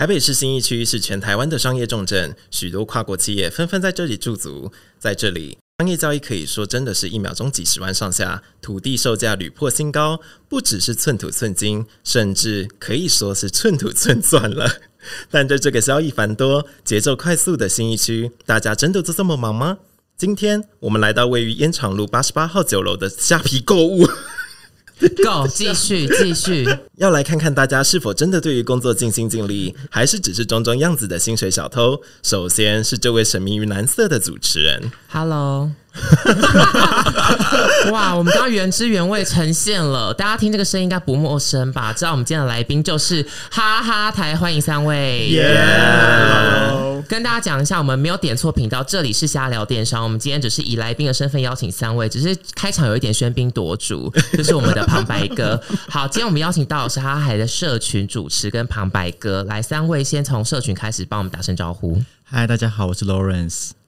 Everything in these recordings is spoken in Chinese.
台北市新义区是全台湾的商业重镇，许多跨国企业纷纷在这里驻足。在这里，商业交易可以说真的是一秒钟几十万上下，土地售价屡破新高，不只是寸土寸金，甚至可以说是寸土寸钻了。但在这个交易繁多、节奏快速的新义区，大家真的都这么忙吗？今天我们来到位于烟厂路八十八号酒楼的虾皮购物。Go，继续 继续，要来看看大家是否真的对于工作尽心尽力，还是只是装装样子的薪水小偷。首先是这位神秘于蓝色的主持人，Hello。哇，我们刚刚原汁原味呈现了，大家听这个声音应该不陌生吧？知道我们今天的来宾就是哈哈台，欢迎三位。耶！跟大家讲一下，我们没有点错频道，这里是瞎聊电商。我们今天只是以来宾的身份邀请三位，只是开场有一点喧宾夺主，就是我们的旁白哥。好，今天我们邀请到的是哈哈台的社群主持跟旁白哥，来三位先从社群开始帮我们打声招呼。嗨，大家好，我是 Lawrence。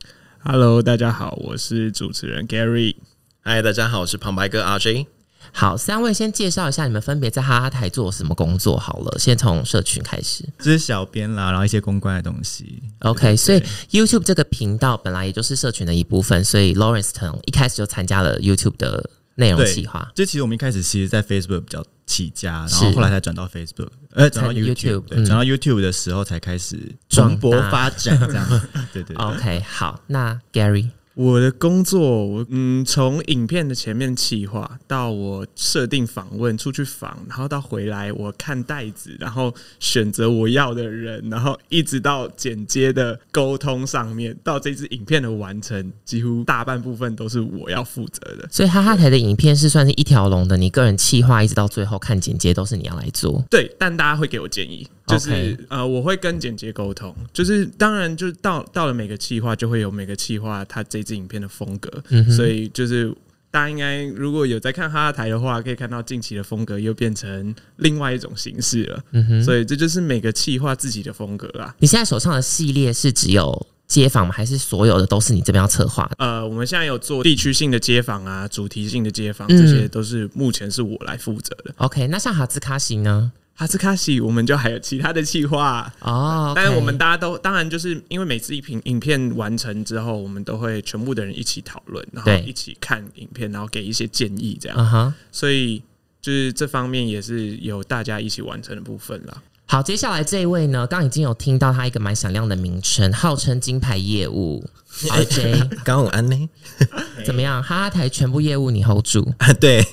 Hello，大家好，我是主持人 Gary。嗨，大家好，我是旁白哥 RJ。好，三位先介绍一下你们分别在哈哈台做什么工作好了。先从社群开始，这是小编啦，然后一些公关的东西。OK，所以 YouTube 这个频道本来也就是社群的一部分，所以 Lawrence 从一开始就参加了 YouTube 的内容企划。这其实我们一开始其实，在 Facebook 比较起家，然后后来才转到 Facebook，呃，转到 YouTube，转到 YouTube 的时候才开始传播发展，这样。对对。OK，好，那 Gary。我的工作，我嗯，从影片的前面企划到我设定访问出去访，然后到回来我看袋子，然后选择我要的人，然后一直到剪接的沟通上面，到这支影片的完成，几乎大半部分都是我要负责的。所以哈哈台的影片是算是一条龙的，你个人企划一直到最后看剪接都是你要来做。对，但大家会给我建议。就是呃，我会跟剪接沟通，就是当然，就是到到了每个企划，就会有每个企划它这支影片的风格，所以就是大家应该如果有在看哈哈台的话，可以看到近期的风格又变成另外一种形式了。嗯哼，所以这就是每个企划自己的风格啦。你现在手上的系列是只有街访吗？还是所有的都是你这边要策划？呃，我们现在有做地区性的街访啊，主题性的街访，这些都是目前是我来负责的。OK，那像哈兹卡西呢？哈斯卡西，我们就还有其他的计划哦。但是我们大家都当然就是因为每次一屏影片完成之后，我们都会全部的人一起讨论，然后一起看影片，然后给一些建议，这样。所以就是这方面也是有大家一起完成的部分了。好，接下来这一位呢，刚已经有听到他一个蛮响亮的名称，号称金牌业务 RJ，刚好安呢？怎么样？哈哈台全部业务你 hold 住啊？对。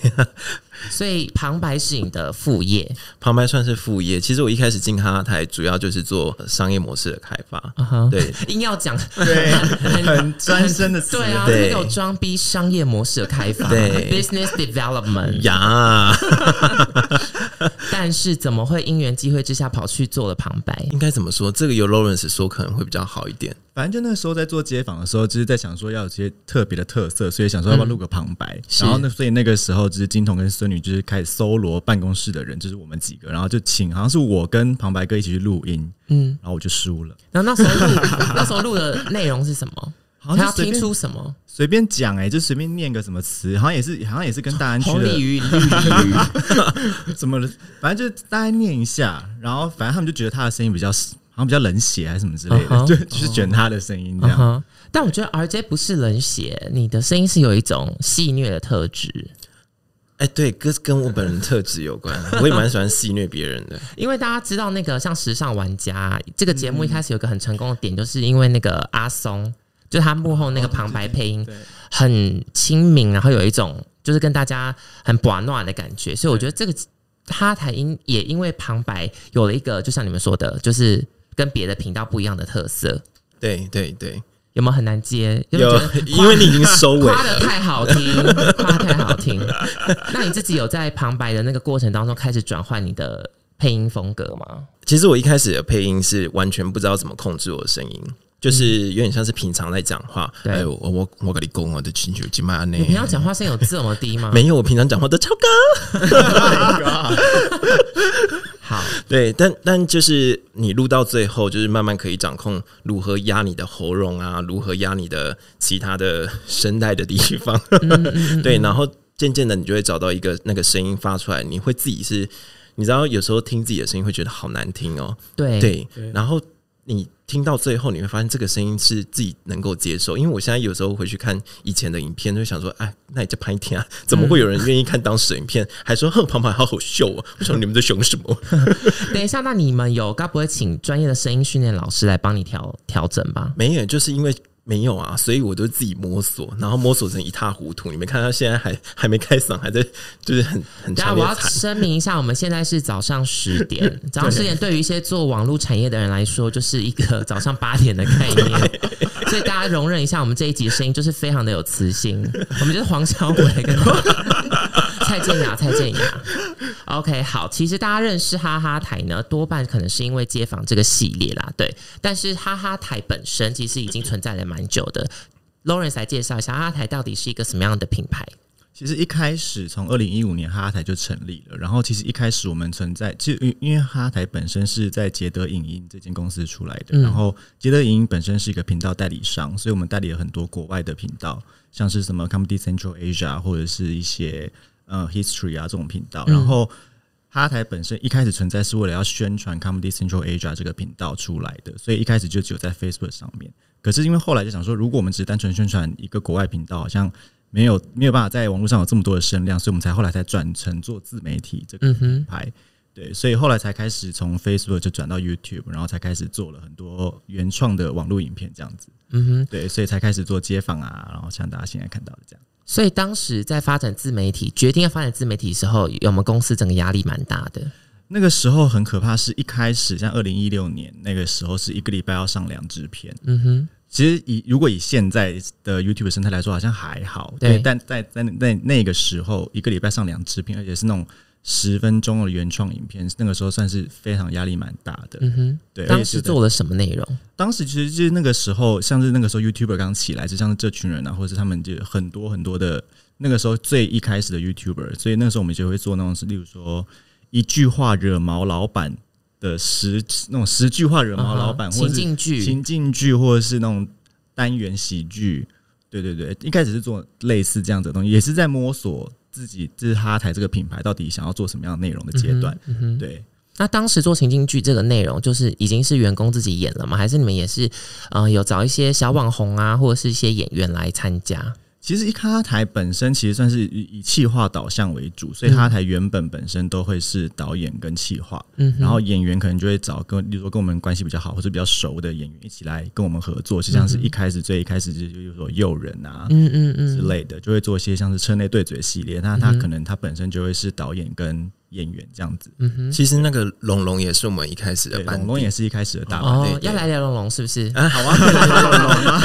所以旁白是你的副业，旁白算是副业。其实我一开始进哈哈台，主要就是做商业模式的开发。对，硬要讲对很专深的对啊，没有装逼商业模式的开发，对，business development 呀。但是怎么会因缘机会之下跑去做了旁白？应该怎么说？这个由 Lawrence 说可能会比较好一点。反正就那时候在做街访的时候，就是在想说要有些特别的特色，所以想说要不要录个旁白。然后那所以那个时候就是金童跟孙女就是开始搜罗办公室的人，就是我们几个，然后就请好像是我跟旁白哥一起去录音，嗯，然后我就输了。然后那时候录那时候录的内容是什么？好像要听出什么？随便讲哎，就随便念个什么词，好像也是好像也是跟大安区的绿鱼什么的，反正就大概念一下。然后反正他们就觉得他的声音比较。好像比较冷血还是什么之类的，就就是卷他的声音这样。但我觉得 RJ 不是冷血，你的声音是有一种戏虐的特质。哎，对，跟跟我本人特质有关，我也蛮喜欢戏虐别人的。因为大家知道那个像时尚玩家这个节目一开始有个很成功的点，就是因为那个阿松，就他幕后那个旁白配音很亲民，然后有一种就是跟大家很暖暖的感觉，所以我觉得这个他才因也因为旁白有了一个，就像你们说的，就是。跟别的频道不一样的特色，对对对，有没有很难接？有，因为你已经收尾，夸的太好听，夸太好听。那你自己有在旁白的那个过程当中开始转换你的配音风格吗？其实我一开始的配音是完全不知道怎么控制我的声音。就是有点像是平常在讲话，哎，我我我跟你讲我的请求金麦内。你平常讲话声有这么低吗？没有，我平常讲话都超高。好，对，但但就是你录到最后，就是慢慢可以掌控如何压你的喉咙啊，如何压你的其他的声带的地方。对，然后渐渐的，你就会找到一个那个声音发出来，你会自己是。你知道有时候听自己的声音会觉得好难听哦。对对，然后你听到最后，你会发现这个声音是自己能够接受。因为我现在有时候回去看以前的影片，就想说，哎，那你就拍一天啊？怎么会有人愿意看当时的影片？还说哼，旁白好好秀哦！为什么你们在凶什么？等一下，那你们有该不会请专业的声音训练老师来帮你调调整吧？没有，就是因为。没有啊，所以我都自己摸索，然后摸索成一塌糊涂。你没看到现在还 还没开嗓，还在就是很很。然后我要声明一下，我们现在是早上十点，早上十点对于一些做网络产业的人来说，就是一个早上八点的概念。所以大家容忍一下，我们这一集声音就是非常的有磁性。我们就是黄小伟跟蔡健雅，蔡健雅。OK，好，其实大家认识哈哈台呢，多半可能是因为街坊这个系列啦，对。但是哈哈台本身其实已经存在了蛮久的。Lawrence 来介绍一下哈哈台到底是一个什么样的品牌？其实一开始从二零一五年哈哈台就成立了，然后其实一开始我们存在，其实因为哈哈台本身是在捷德影音这间公司出来的，然后捷德影音本身是一个频道代理商，所以我们代理了很多国外的频道，像是什么 Comedy Central Asia 或者是一些呃 History 啊这种频道，然后哈哈台本身一开始存在是为了要宣传 Comedy Central Asia 这个频道出来的，所以一开始就只有在 Facebook 上面，可是因为后来就想说，如果我们只是单纯宣传一个国外频道，好像没有没有办法在网络上有这么多的声量，所以我们才后来才转成做自媒体这个品牌。对，所以后来才开始从 Facebook 就转到 YouTube，然后才开始做了很多原创的网络影片这样子。嗯哼，对，所以才开始做街访啊，然后像大家现在看到的这样。所以当时在发展自媒体，决定要发展自媒体的时候，我们公司整个压力蛮大的？那个时候很可怕，是一开始像二零一六年那个时候，是一个礼拜要上两支片。嗯哼。其实以如果以现在的 YouTube 生态来说，好像还好。对，但在在在那个时候，一个礼拜上两支片，而且是那种十分钟的原创影片，那个时候算是非常压力蛮大的。嗯哼，对。当时做了什么内容？当时其实就是那个时候，像是那个时候 YouTuber 刚起来，就像是这群人啊，或者是他们就很多很多的那个时候最一开始的 YouTuber，所以那个时候我们就会做那种是，例如说一句话惹毛老板。的十那种十句话惹毛老板，或者情境剧、情境剧，或者是那种单元喜剧，对对对，一开始是做类似这样子的东西，也是在摸索自己，就是哈台这个品牌到底想要做什么样的内容的阶段。对，那当时做情境剧这个内容，就是已经是员工自己演了吗？还是你们也是呃有找一些小网红啊，或者是一些演员来参加？其实一咖台本身其实算是以以企划导向为主，所以咖台原本本身都会是导演跟企划，嗯，然后演员可能就会找跟，比如说跟我们关系比较好或者比较熟的演员一起来跟我们合作，就像是一开始最一开始就就说诱人啊，嗯嗯嗯。之类的，就会做一些像是车内对嘴系列，那他可能他本身就会是导演跟。演员这样子，嗯哼，其实那个龙龙也是我们一开始的，龙龙也是一开始的大哦，要来聊龙龙是不是？啊，好啊，来聊龙龙啊？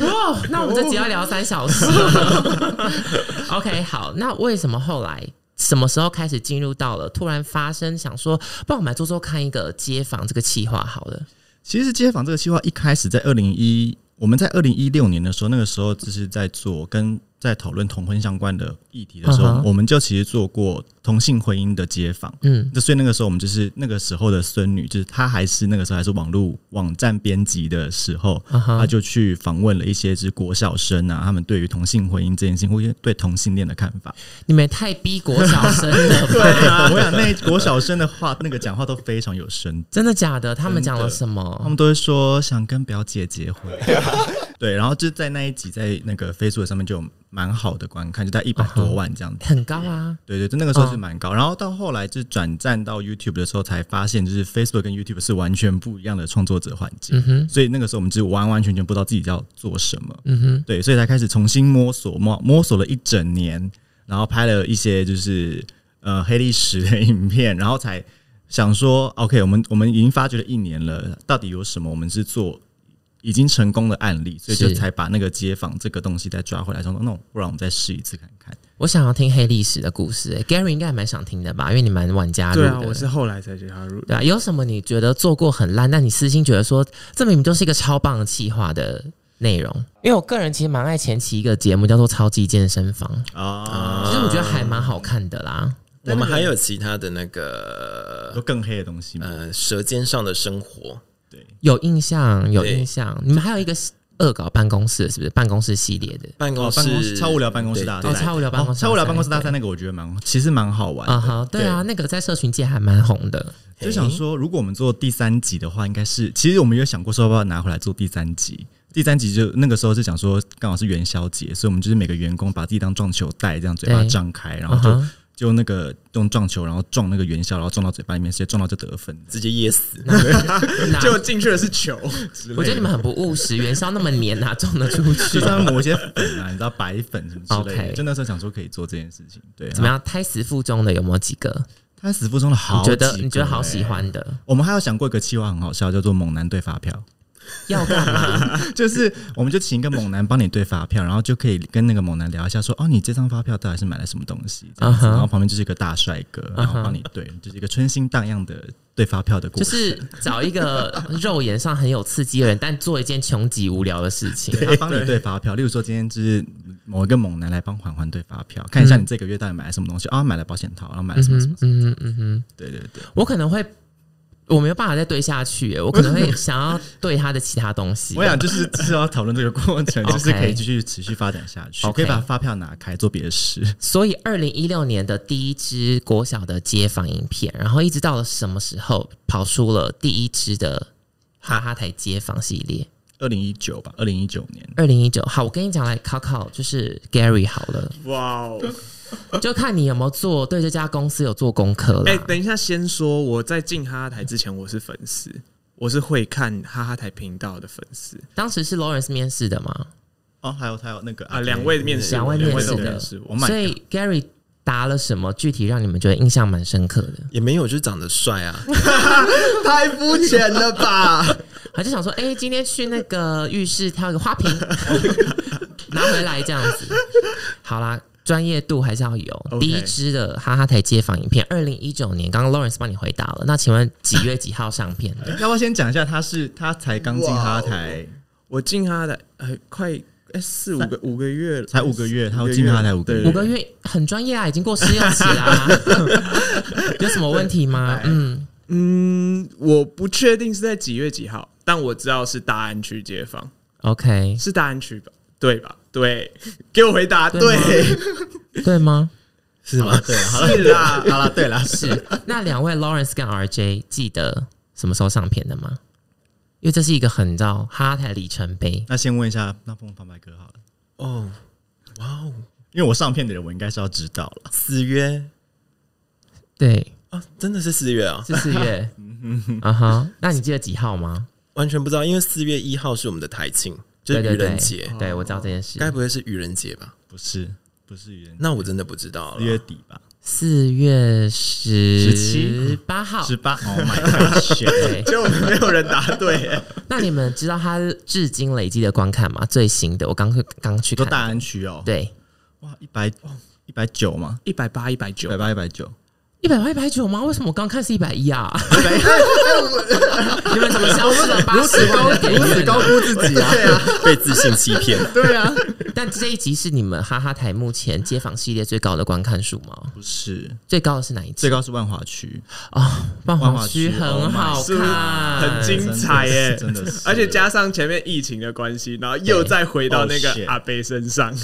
哇，那我们这集要聊三小时。OK，好，那为什么后来什么时候开始进入到了突然发生想说，帮我们来做做看一个街访这个企划好了。其实街访这个计划一开始在二零一，我们在二零一六年的时候，那个时候就是在做跟。在讨论同婚相关的议题的时候，我们就其实做过同性婚姻的街访。嗯，那所以那个时候我们就是那个时候的孙女，就是她还是那个时候还是网络网站编辑的时候，她就去访问了一些就是国小生啊，他们对于同性婚姻这件事情，或者对同性恋的看法。你们太逼国小生了，对啊！我想那国小生的话，那个讲话都非常有深，真的假的？他们讲了什么？他们都会说想跟表姐结婚。对，然后就在那一集在那个 Facebook 上面就。蛮好的观看，就在一百多万这样子，很高啊。对对，就那个时候是蛮高。然后到后来就转战到 YouTube 的时候，才发现就是 Facebook 跟 YouTube 是完全不一样的创作者环境。所以那个时候我们就完完全全不知道自己要做什么。嗯哼，对，所以才开始重新摸索摸摸索了一整年，然后拍了一些就是呃黑历史的影片，然后才想说 OK，我们我们已经发掘了一年了，到底有什么我们是做。已经成功的案例，所以就才把那个街访这个东西再抓回来，说那不然我们再试一次看看。我想要听黑历史的故事，Gary 应该蛮想听的吧？因为你蛮晚加入的，我是后来才加入。对啊，有什么你觉得做过很烂，但你私心觉得说这明明就是一个超棒的企划的内容？因为我个人其实蛮爱前期一个节目叫做《超级健身房》啊，其实我觉得还蛮好看的啦。我们还有其他的那个更黑的东西吗？呃，舌尖上的生活。有印象，有印象。你们还有一个恶搞办公室，是不是办公室系列的？办公室超无聊办公室大赛，超无聊办公室，超无聊办公室大赛那个我觉得蛮，其实蛮好玩啊哈。对啊，那个在社群界还蛮红的。就想说，如果我们做第三集的话，应该是其实我们有想过说要不要拿回来做第三集。第三集就那个时候是讲说，刚好是元宵节，所以我们就是每个员工把自己当撞球袋，这样嘴巴张开，然后就。就那个用撞球，然后撞那个元宵，然后撞到嘴巴里面，直接撞到就得分，直接噎死。就进去的是球。我觉得你们很不务实，元宵那么黏啊，撞得出去？就要抹一些粉啊，你知道白粉什么之类的。就那时候想说可以做这件事情。对，怎么样？胎死腹中的有没有几个？胎死腹中的好，觉得你觉得好喜欢的。我们还有想过一个计划，很好笑，叫做猛男对发票。要干嘛？就是我们就请一个猛男帮你对发票，然后就可以跟那个猛男聊一下，说哦，你这张发票到底是买了什么东西？这样子，然后旁边就是一个大帅哥，然后帮你对，就是一个春心荡漾的对发票的故事。就是找一个肉眼上很有刺激的人，但做一件穷极无聊的事情，他帮你对发票。例如说，今天就是某一个猛男来帮环环对发票，看一下你这个月到底买了什么东西啊？买了保险套，然后买了什么什么？嗯嗯嗯嗯，对对对，我可能会。我没有办法再对下去，我可能会想要对他的其他东西。我想就是就是要讨论这个过程，就是可以继续持续发展下去。可以把发票拿开做别的事。所以，二零一六年的第一支国小的街访影片，然后一直到了什么时候跑出了第一支的哈哈台街访系列？二零一九吧，二零一九年。二零一九，好，我跟你讲，来考考就是 Gary 好了。哇哦。就看你有没有做对这家公司有做功课了。哎，等一下，先说我在进哈哈台之前，我是粉丝，我是会看哈哈台频道的粉丝。当时是 Lawrence 面试的吗？哦，还有还有那个啊，两位面试，两位面试的，所以 Gary 答了什么？具体让你们觉得印象蛮深刻的？也没有，就是长得帅啊，太肤浅了吧？他就想说，哎，今天去那个浴室挑一个花瓶，拿回来这样子。好啦。专业度还是要有。第一支的哈哈台街访影片，二零一九年，刚刚 Lawrence 帮你回答了。那请问几月几号上片？要不要先讲一下？他是他才刚进哈哈台，我进哈哈台呃快哎四五个五个月，才五个月，他进哈哈台五个月，五个月很专业啊，已经过试用期啦。有什么问题吗？嗯嗯，我不确定是在几月几号，但我知道是大安区街坊。OK，是大安区吧？对吧？对，给我回答对，对吗？是吗？对，好了啦，好了，对了，是。那两位 Lawrence 跟 RJ 记得什么时候上片的吗？因为这是一个很照哈台里程碑。那先问一下那凤旁白哥好了。哦，哇哦，因为我上片的人，我应该是要知道了。四月，对啊，真的是四月啊，是四月。啊哈，那你记得几号吗？完全不知道，因为四月一号是我们的台庆。就是愚人节，对我知道这件事，该不会是愚人节吧？不是，不是愚人，那我真的不知道了。四月底吧，四月十七八号，十八。Oh my god！就没有人答对。那你们知道他至今累积的观看吗？最新的，我刚刚去看大安区哦。对，哇，一百一百九吗？一百八，一百九，一百八，一百九。一百八一百九吗？为什么我刚看是一百一啊？你们怎么消失了？如此高，如此高估自己啊！对啊，被自信欺骗。对啊，但这一集是你们哈哈台目前街访系列最高的观看数吗？不是，最高的是哪一集？最高是万华区啊，万华区很好看，很精彩耶！真的，而且加上前面疫情的关系，然后又再回到那个阿贝身上。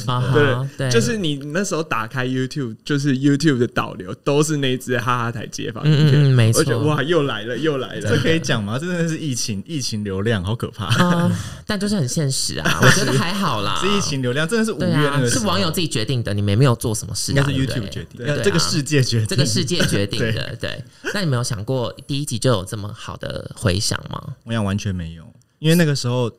对，就是你那时候打开 YouTube，就是 YouTube 的导流都是那只。哈哈台街访影片，没错，哇，又来了，又来了，这可以讲吗？真的是疫情，疫情流量好可怕啊！但就是很现实啊，我觉得还好啦。是疫情流量，真的是五月那个是网友自己决定的，你们没有做什么事，应该是 YouTube 决定，这个世界决定，这个世界决定的。对，那你没有想过第一集就有这么好的回响吗？我想完全没有，因为那个时候，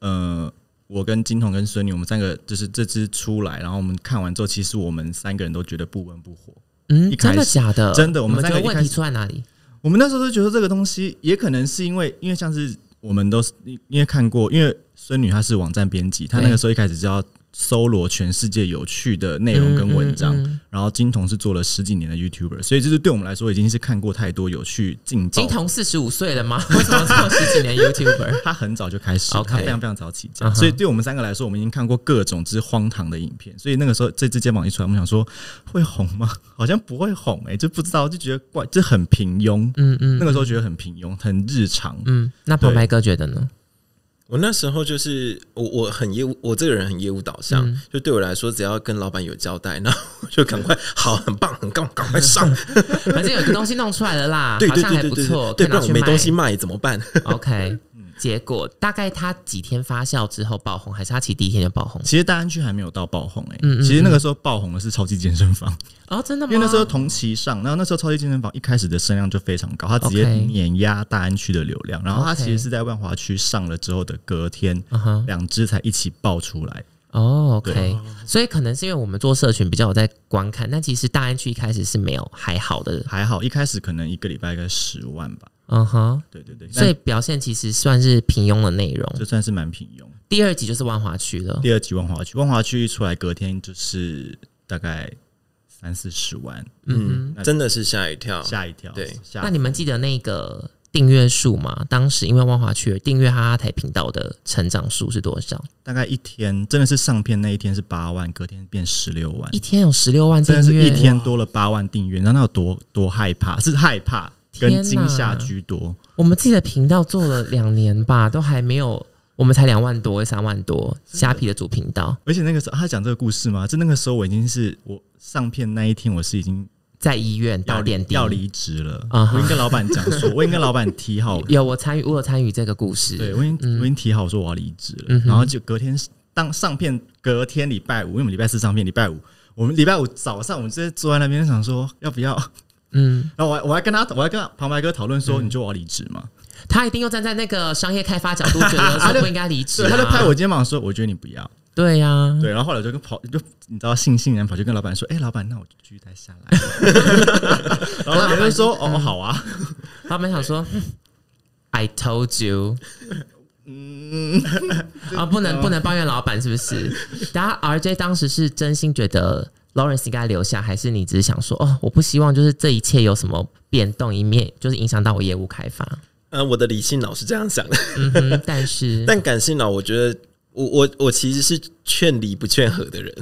呃，我跟金童跟孙女，我们三个就是这支出来，然后我们看完之后，其实我们三个人都觉得不温不火。嗯，真的假的？真的，我们这个问题出在哪里？我们那时候都觉得这个东西也可能是因为，因为像是我们都是因为看过，因为孙女她是网站编辑，她那个时候一开始就要。搜罗全世界有趣的内容跟文章，然后金童是做了十几年的 YouTuber，所以就是对我们来说已经是看过太多有趣劲爆。金童四十五岁了吗？为什么做十几年 YouTuber？他很早就开始，他非常非常早起家，所以对我们三个来说，我们已经看过各种之荒唐的影片。所以那个时候这支肩膀一出来，我们想说会红吗？好像不会红哎，就不知道就觉得怪，就很平庸。嗯嗯，那个时候觉得很平庸，很日常。嗯，那旁白哥觉得呢？我那时候就是我我很业务，我这个人很业务导向，就对我来说，只要跟老板有交代，那我就赶快 好，很棒，很棒，赶快上。反正有个东西弄出来了啦，对对对对对，对，不然我没东西卖怎么办？OK。结果大概他几天发酵之后爆红，还是他其实第一天就爆红？其实大安区还没有到爆红哎，其实那个时候爆红的是超级健身房哦，真的吗？因为那时候同期上，然后那时候超级健身房一开始的声量就非常高，它直接碾压大安区的流量。然后它其实是在万华区上了之后的隔天，两只才一起爆出来。哦，OK，所以可能是因为我们做社群比较有在观看，但其实大安区一开始是没有还好的，还好一开始可能一个礼拜应该十万吧。嗯哼，对对对，所以表现其实算是平庸的内容，就算是蛮平庸。第二集就是万华区了，第二集万华区，万华区一出来，隔天就是大概三四十万，嗯，真的是吓一跳，吓一跳。对，那你们记得那个订阅数嘛？当时因为万华区订阅哈哈台频道的成长数是多少？大概一天真的是上片那一天是八万，隔天变十六万，一天有十六万订阅，真的是一天多了八万订阅，那那有多多害怕？是害怕。跟惊吓居多。我们自己的频道做了两年吧，都还没有，我们才两万多、三万多。虾皮的主频道，而且那个时候他讲这个故事吗？就那个时候我已经是我上片那一天，我是已经在医院打点滴要离职了。啊，我已经跟老板讲说，我已经跟老板提好，有我参与，我有参与这个故事。对我已经我已经提好说我要离职了。然后就隔天当上片，隔天礼拜五，因为我们礼拜四上片，礼拜五我们礼拜五早上，我们直接坐在那边想说要不要。嗯，然后我我还跟他，我还跟旁白哥讨论说，你就我要离职吗？他一定又站在那个商业开发角度，觉得他不应该离职。他就拍我肩膀说，我觉得你不要。对呀，对。然后后来就跟跑，就你知道，悻悻然跑去跟老板说，哎，老板，那我就继续待下来。然后老板就说，哦，好啊。老板想说，I told you，嗯，啊，不能不能抱怨老板是不是？然后 RJ 当时是真心觉得。Lawrence 应该留下，还是你只是想说哦？我不希望就是这一切有什么变动，一面就是影响到我业务开发。呃，我的理性脑是这样想的，嗯但是 但感性脑，我觉得我我我其实是劝离不劝和的人。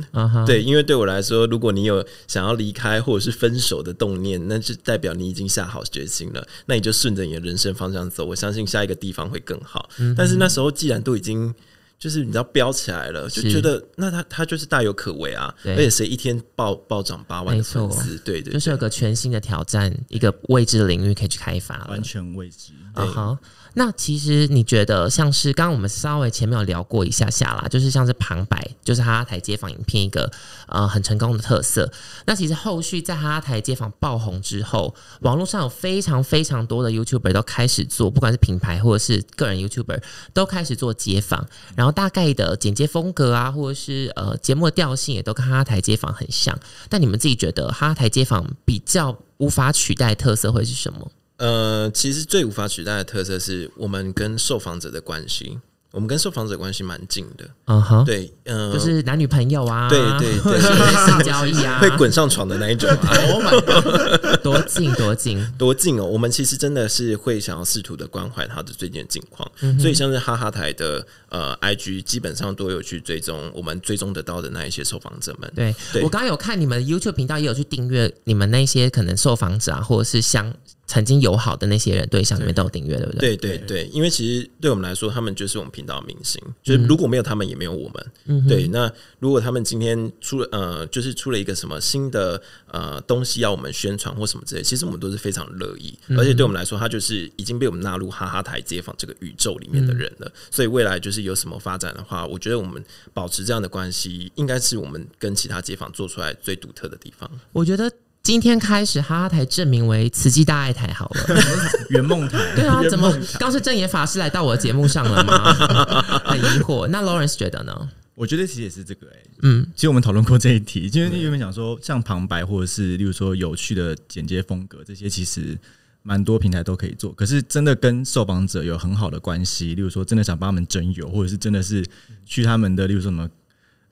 对，因为对我来说，如果你有想要离开或者是分手的动念，那就代表你已经下好决心了。那你就顺着你的人生方向走，我相信下一个地方会更好。但是那时候既然都已经。就是你知道飙起来了，就觉得那他他就是大有可为啊！而且谁一天暴暴涨八万粉丝，对对，就是有个全新的挑战，一个未知的领域可以去开发，完全未知。好。那其实你觉得像是刚刚我们稍微前面有聊过一下下啦，就是像是旁白，就是哈哈台街访影片一个呃很成功的特色。那其实后续在哈哈台街访爆红之后，网络上有非常非常多的 YouTuber 都开始做，不管是品牌或者是个人 YouTuber 都开始做街访，然后大概的剪接风格啊，或者是呃节目的调性也都跟哈哈台街访很像。但你们自己觉得哈哈台街访比较无法取代特色会是什么？呃，其实最无法取代的特色是我们跟受访者的关系。我们跟受访者关系蛮近的，嗯哼，对，嗯，就是男女朋友啊，对对 对，性交易啊，会滚上床的那一种。啊，多近多近。多近哦！我们其实真的是会想要试图的关怀他的最近的境况，所以像是哈哈台的呃 IG，基本上都有去追踪我们追踪得到的那一些受访者们。对我刚刚有看你们 YouTube 频道，也有去订阅你们那些可能受访者啊，或者是相曾经友好的那些人对象里面都有订阅，对不对？对对对，因为其实对我们来说，他们就是我们。频道明星，就是如果没有他们，也没有我们。对，那如果他们今天出了呃，就是出了一个什么新的呃东西要我们宣传或什么之类，其实我们都是非常乐意。而且对我们来说，他就是已经被我们纳入哈哈台街坊这个宇宙里面的人了。所以未来就是有什么发展的话，我觉得我们保持这样的关系，应该是我们跟其他街坊做出来最独特的地方。我觉得。今天开始，哈哈台证明为慈济大爱台好了，圆梦台。对啊，怎么刚是正言法师来到我的节目上了吗？很疑惑。那 Lawrence 觉得呢？我觉得其实也是这个哎，嗯，其实我们讨论过这一题，因为原本想说像旁白或者是例如说有趣的剪接风格这些，其实蛮多平台都可以做。可是真的跟受访者有很好的关系，例如说真的想帮他们征友，或者是真的是去他们的，例如什么。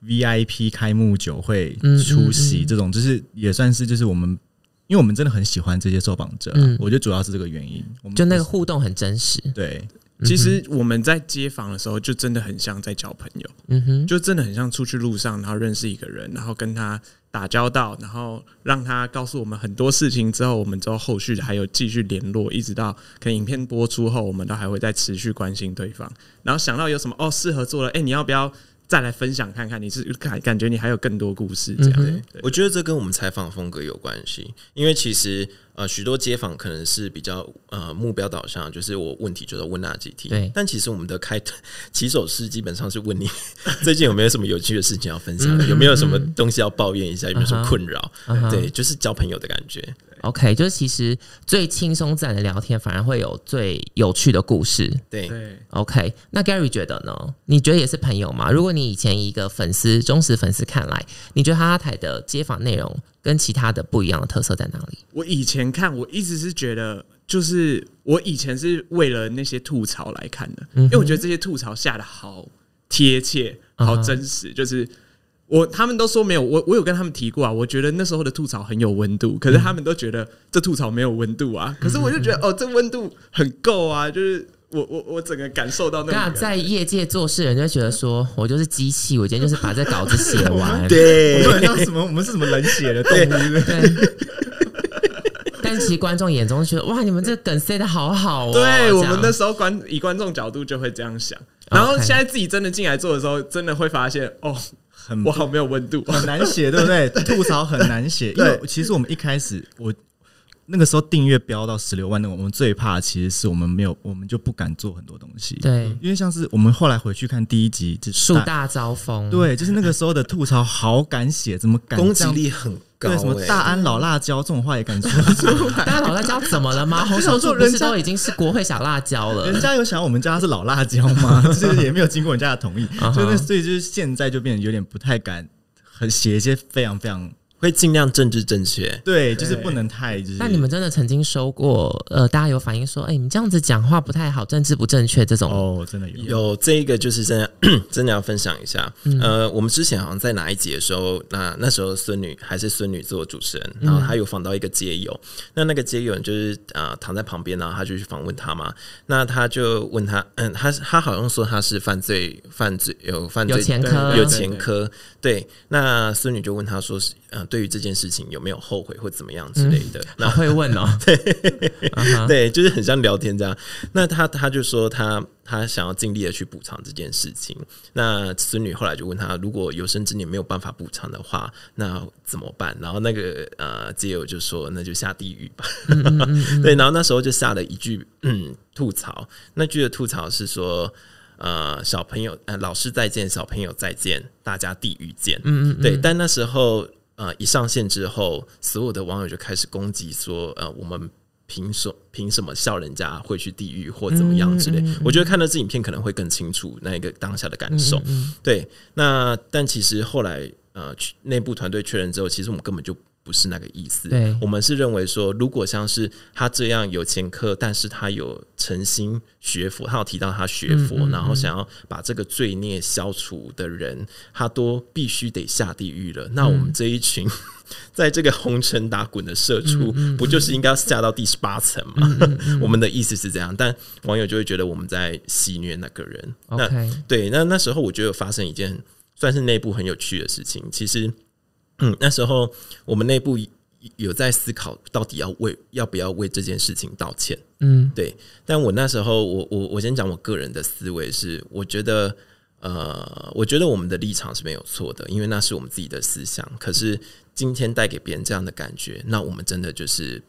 VIP 开幕酒会出席，这种就是也算是就是我们，因为我们真的很喜欢这些受访者，我觉得主要是这个原因。就那个互动很真实。对，其实我们在街访的时候，就真的很像在交朋友。嗯哼，就真的很像出去路上，然后认识一个人，然后跟他打交道，然后让他告诉我们很多事情之后，我们之后后续还有继续联络，一直到可能影片播出后，我们都还会再持续关心对方。然后想到有什么哦适合做了，哎，你要不要再来分享看看？你是感感觉你还有更多故事这样？我觉得这跟我们采访风格有关系，因为其实。呃，许多街坊可能是比较呃目标导向，就是我问题就是问那几题。对，但其实我们的开起手式基本上是问你 最近有没有什么有趣的事情要分享，有没有什么东西要抱怨一下，有没有什么困扰？对，就是交朋友的感觉。OK，就是其实最轻松自然的聊天，反而会有最有趣的故事。对，OK。那 Gary 觉得呢？你觉得也是朋友吗？如果你以前一个粉丝忠实粉丝看来，你觉得哈哈台的街访内容？跟其他的不一样的特色在哪里？我以前看，我一直是觉得，就是我以前是为了那些吐槽来看的，因为我觉得这些吐槽下的好贴切、好真实。就是我他们都说没有，我我有跟他们提过啊，我觉得那时候的吐槽很有温度，可是他们都觉得这吐槽没有温度啊。可是我就觉得哦，这温度很够啊，就是。我我我整个感受到那那在业界做事人就觉得说我就是机器，我今天就是把这稿子写完。对，我们像什么？我们是什么冷血的动物？对。但其实观众眼中觉得哇，你们这梗塞的好好哦。对我们那时候观以观众角度就会这样想，然后现在自己真的进来做的时候，真的会发现哦，很我好没有温度，很难写，对 不对？吐槽很难写，因为其实我们一开始我。那个时候订阅飙到十六万，那我们最怕其实是我们没有，我们就不敢做很多东西。对，因为像是我们后来回去看第一集，就树大招风。对，就是那个时候的吐槽好敢写，怎么敢攻击力很高？对，什么大安老辣椒这种话也敢说。大安老辣椒怎么了吗？红手术不是都已经是国会小辣椒了？人家有想我们家是老辣椒吗？就是也没有经过人家的同意，所以那所以就是现在就变得有点不太敢，很写一些非常非常。会尽量政治正确，对，就是不能太。就是。那你们真的曾经收过？呃，大家有反映说，哎，你这样子讲话不太好，政治不正确这种。哦，真的有。有这一个就是真的 真的要分享一下。呃，我们之前好像在哪一集的时候，那那时候孙女还是孙女做主持人，然后她有访到一个街友，那那个街友就是啊躺在旁边，然后他就去访问他嘛。那他就问他，嗯，他他好像说他是犯罪犯罪有犯罪有前科有前科。对，那孙女就问他说是。嗯，对于这件事情有没有后悔或怎么样之类的？那会问哦，对 对，就是很像聊天这样。那他他就说他他想要尽力的去补偿这件事情。那孙女后来就问他，如果有生之年没有办法补偿的话，那怎么办？然后那个呃街友就说，那就下地狱吧。对，然后那时候就下了一句嗯吐槽，那句的吐槽是说，呃，小朋友呃老师再见，小朋友再见，大家地狱见。嗯嗯，对，但那时候。呃，一上线之后，所有的网友就开始攻击说：“呃，我们凭什凭什么笑人家会去地狱或怎么样之类？”我觉得看到这影片可能会更清楚那一个当下的感受。对，那但其实后来呃，内部团队确认之后，其实我们根本就。不是那个意思，对我们是认为说，如果像是他这样有前科，但是他有诚心学佛，他有提到他学佛，然后想要把这个罪孽消除的人，他都必须得下地狱了。那我们这一群 在这个红尘打滚的社畜，不就是应该要下到第十八层吗？我们的意思是这样，但网友就会觉得我们在戏虐那个人。那对，那那时候我觉得发生一件算是内部很有趣的事情，其实。嗯，那时候我们内部有在思考，到底要为要不要为这件事情道歉。嗯，对。但我那时候，我我我先讲我个人的思维是，我觉得，呃，我觉得我们的立场是没有错的，因为那是我们自己的思想。可是今天带给别人这样的感觉，那我们真的就是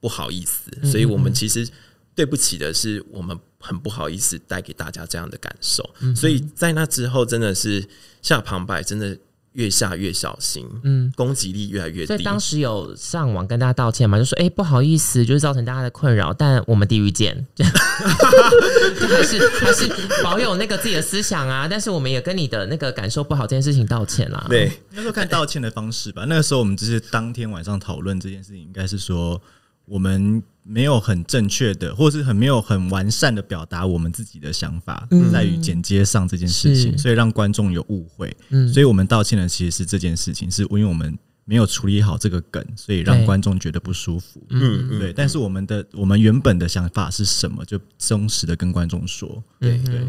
不好意思。所以我们其实对不起的是，我们很不好意思带给大家这样的感受。所以在那之后，真的是下旁白，真的。越下越小心，嗯，攻击力越来越低。所以当时有上网跟大家道歉嘛，就说：“哎，不好意思，就是造成大家的困扰，但我们地狱见。”还是还是保有那个自己的思想啊，但是我们也跟你的那个感受不好这件事情道歉啦。对，那时候看道歉的方式吧。那个时候我们只是当天晚上讨论这件事情，应该是说我们。没有很正确的，或是很没有很完善的表达我们自己的想法，在于剪接上这件事情，所以让观众有误会。所以我们道歉的其实是这件事情，是因为我们没有处理好这个梗，所以让观众觉得不舒服。嗯，对。但是我们的我们原本的想法是什么，就忠实的跟观众说。对对。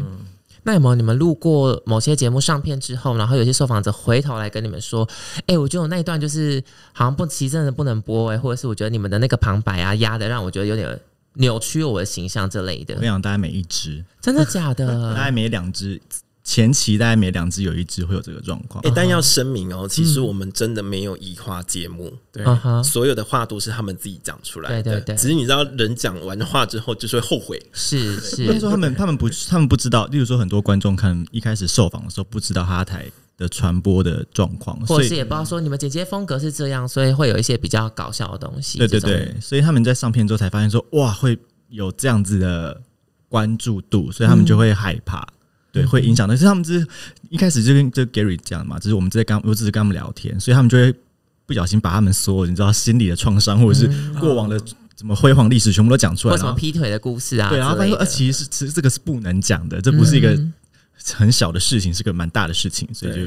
那有没有你们录过某些节目上片之后，然后有些受访者回头来跟你们说，哎，我觉得我那一段就是好像不，其实真的不能播哎，或者是我觉得你们的那个旁白啊压的让我觉得有点扭曲我的形象之类的。我讲大概每一只，真的假的？大概每两只。前期大概每两只有一只会有这个状况，哎，但要声明哦，其实我们真的没有移花节目，对，所有的话都是他们自己讲出来的，对对对。只是你知道，人讲完话之后就是会后悔，是是。所以说他们他们不他们不知道，例如说很多观众看一开始受访的时候不知道哈台的传播的状况，或是也不知道说你们姐姐风格是这样，所以会有一些比较搞笑的东西。对对对，所以他们在上片之后才发现说哇会有这样子的关注度，所以他们就会害怕。对，会影响的是他们是一开始就跟就 Gary 讲嘛，只是我们在刚我只是跟他们聊天，所以他们就会不小心把他们所有你知道心理的创伤或者是过往的怎么辉煌历史全部都讲出来，或什么劈腿的故事啊，对，然后他说呃，其实是其实这个是不能讲的，这不是一个很小的事情，是个蛮大的事情，所以就。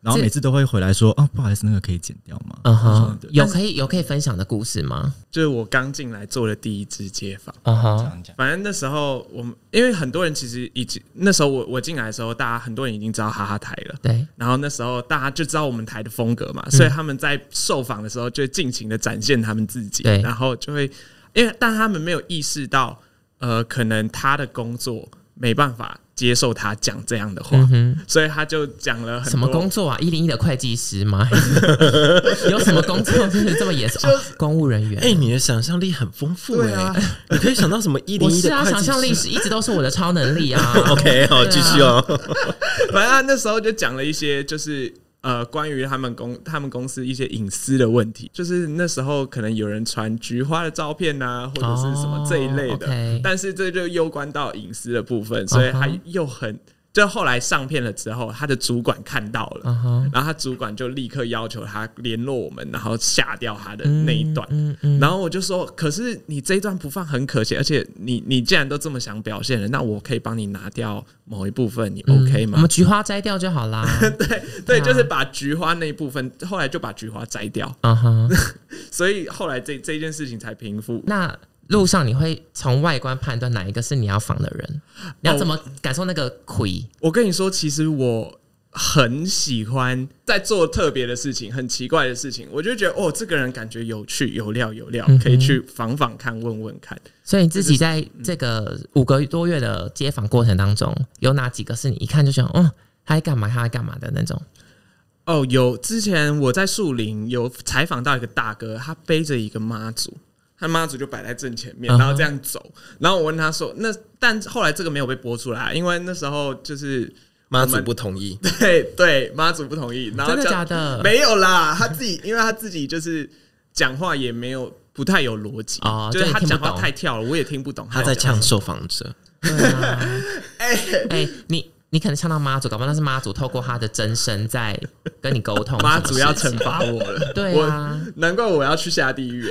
然后每次都会回来说：“哦，不好意思，那个可以剪掉吗？”嗯哼，有可以有可以分享的故事吗？就是我刚进来做的第一支街访。嗯哼，反正那时候我们因为很多人其实已经那时候我我进来的时候，大家很多人已经知道哈哈台了。对。然后那时候大家就知道我们台的风格嘛，所以他们在受访的时候就尽情的展现他们自己。对。然后就会因为但他们没有意识到，呃，可能他的工作没办法。接受他讲这样的话，所以他就讲了什么工作啊？一零一的会计师吗？有什么工作就是这么严肃？公务人员？哎，你的想象力很丰富哎，你可以想到什么 一零一的？想象力是一直都是我的超能力啊。OK，好，继续哦。反正他那时候就讲了一些，就是。呃，关于他们公他们公司一些隐私的问题，就是那时候可能有人传菊花的照片呐，或者是什么这一类的，但是这就攸关到隐私的部分，所以他又很。就后来上片了之后，他的主管看到了，然后他主管就立刻要求他联络我们，然后下掉他的那一段。然后我就说：“可是你这一段不放很可惜，而且你你既然都这么想表现了，那我可以帮你拿掉某一部分，你 OK 吗？我们菊花摘掉就好啦。对对，就是把菊花那一部分，后来就把菊花摘掉。啊哈 所以后来这这件事情才平复。那。路上你会从外观判断哪一个是你要访的人？你要怎么感受那个魁？我跟你说，其实我很喜欢在做特别的事情，很奇怪的事情，我就觉得哦，这个人感觉有趣、有料、有料，可以去访访看、问问看。所以你自己在这个五个多月的接访过程当中，有哪几个是你一看就想，哦，他在干嘛？他在干嘛的那种？哦，有之前我在树林有采访到一个大哥，他背着一个妈祖。他妈祖就摆在正前面，然后这样走。然后我问他说：“那但后来这个没有被播出来，因为那时候就是妈祖不同意。对对，妈祖不同意。然后真的假的？没有啦，他自己，因为他自己就是讲话也没有不太有逻辑啊，就是他讲话太跳了，我也听不懂。他在呛受访者。哎哎，你。你可能呛到妈祖，搞不好那是妈祖透过他的真身在跟你沟通。妈祖要惩罚我了，对啊，难怪我要去下地狱。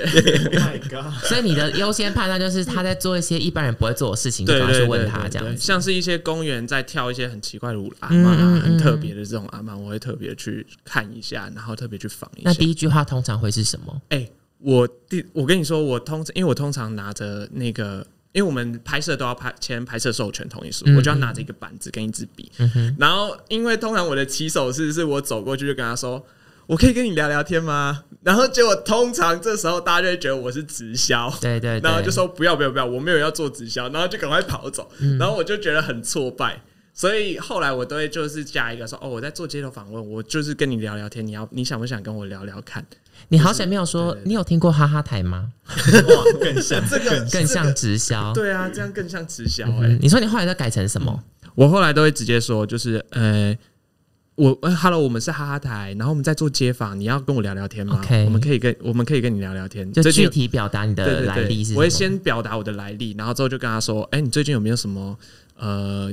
My God！所以你的优先判断就是他在做一些一般人不会做的事情，就要去问他这样。像是一些公园在跳一些很奇怪的舞阿妈，很特别的这种阿妈，我会特别去看一下，然后特别去仿一下。那第一句话通常会是什么？哎，我第我跟你说，我通常因为我通常拿着那个。因为我们拍摄都要拍签拍摄授权同意书，我就要拿着一个板子跟一支笔，然后因为通常我的起手式是我走过去就跟他说：“我可以跟你聊聊天吗？”然后结果通常这时候大家就会觉得我是直销，对对，然后就说不要不要不要，我没有要做直销，然后就赶快跑走，然后我就觉得很挫败。所以后来我都会就是加一个说哦，我在做街头访问，我就是跟你聊聊天，你要你想不想跟我聊聊看？你好险没有说你有听过哈哈台吗？哇，更像 这个更像直销，对啊，这样更像直销哎。你说你后来都改成什么？我后来都会直接说，就是呃，我 Hello，我们是哈哈台，然后我们在做街访，你要跟我聊聊天吗我们可以跟我们可以跟你聊聊天，就具体表达你的来历是。我会先表达我的来历，然后之后就跟他说，哎，你最近有没有什么呃？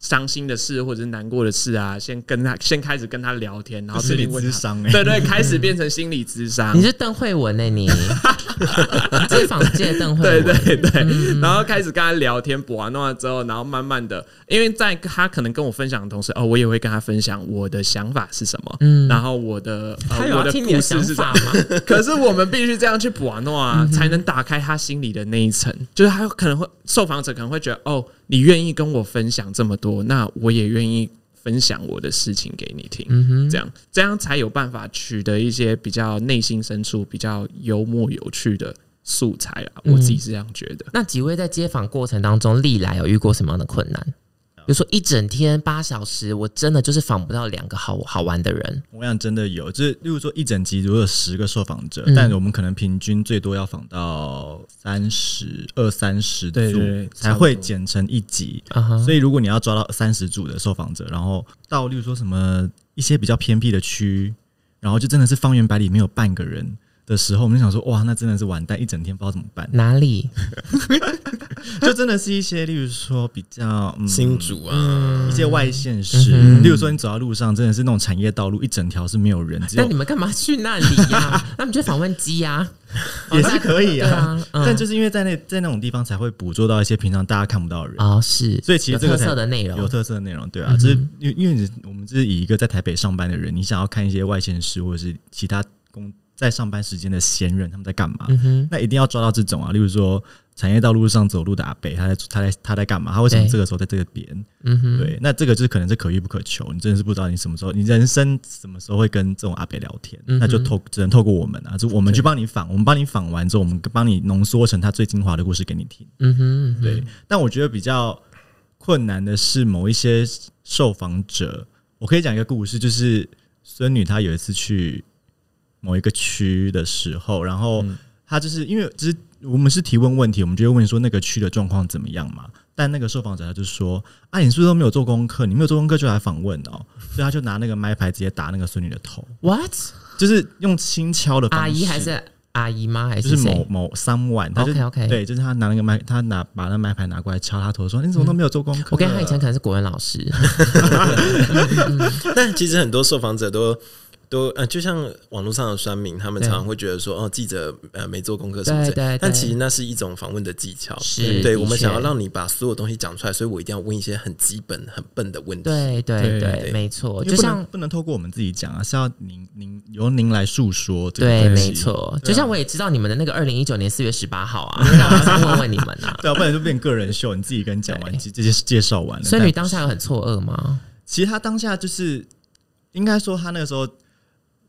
伤心的事或者是难过的事啊，先跟他先开始跟他聊天，然后心理咨商，对对，开始变成心理咨商。你是邓慧文呢？你 采访界邓慧文，对对对，然后开始跟他聊天，补完弄完之后，然后慢慢的，因为在他可能跟我分享的同时，哦，我也会跟他分享我的想法是什么，嗯，然后我的我的故事是什么。可是我们必须这样去补完弄啊，才能打开他心里的那一层，就是他可能会受访者可能会觉得，哦。你愿意跟我分享这么多，那我也愿意分享我的事情给你听。嗯哼，这样这样才有办法取得一些比较内心深处、比较幽默有趣的素材啊。我自己是这样觉得。那几位在接访过程当中，历来有遇过什么样的困难？比如说一整天八小时，我真的就是访不到两个好好玩的人。我想真的有，就是例如说一整集如果有十个受访者，但我们可能平均最多要访到三十二三十组才会剪成一集。所以如果你要抓到三十组的受访者，然后到例如说什么一些比较偏僻的区，然后就真的是方圆百里没有半个人。的时候，我们就想说，哇，那真的是完蛋，一整天不知道怎么办。哪里？就真的是一些，例如说比较新竹啊，一些外县市，例如说你走在路上，真的是那种产业道路，一整条是没有人。那你们干嘛去那里呀？那你就访问鸡呀，也是可以啊。但就是因为在那在那种地方才会捕捉到一些平常大家看不到的人哦，是。所以其实这个特色的内容，有特色的内容，对啊。就是因因为我们这是以一个在台北上班的人，你想要看一些外县市或者是其他工。在上班时间的闲人，他们在干嘛？那一定要抓到这种啊！例如说，产业道路上走路的阿北，他在他在他在干嘛？他为什么这个时候在这个边？嗯哼，对，那这个就是可能是可遇不可求。你真的是不知道你什么时候，你人生什么时候会跟这种阿北聊天？那就透只能透过我们啊，就我们去帮你访，我们帮你访完之后，我们帮你浓缩成他最精华的故事给你听。嗯哼，对。但我觉得比较困难的是某一些受访者，我可以讲一个故事，就是孙女她有一次去。某一个区的时候，然后他就是因为只是我们是提问问题，我们就会问说那个区的状况怎么样嘛？但那个受访者他就说：“啊，你是不是都没有做功课？你没有做功课就来访问哦？” 所以他就拿那个麦牌直接打那个孙女的头。What？就是用轻敲的阿姨还是阿姨吗？还是某某 someone？他就 OK OK，对，就是他拿那个麦，他拿把那麦牌拿过来敲他头，说：“你怎么都没有做功课？”我跟他以前可能是国文老师，但其实很多受访者都。都呃，就像网络上的酸民，他们常常会觉得说，哦，记者呃没做功课什么的。但其实那是一种访问的技巧。是，对我们想要让你把所有东西讲出来，所以我一定要问一些很基本、很笨的问题。对对对，没错。就像不能透过我们自己讲啊，是要您您由您来诉说。对，没错。就像我也知道你们的那个二零一九年四月十八号啊，我想问问你们啊，对啊，不然就变个人秀，你自己跟讲完，这些介绍完了。所以你当下有很错愕吗？其实他当下就是应该说，他那个时候。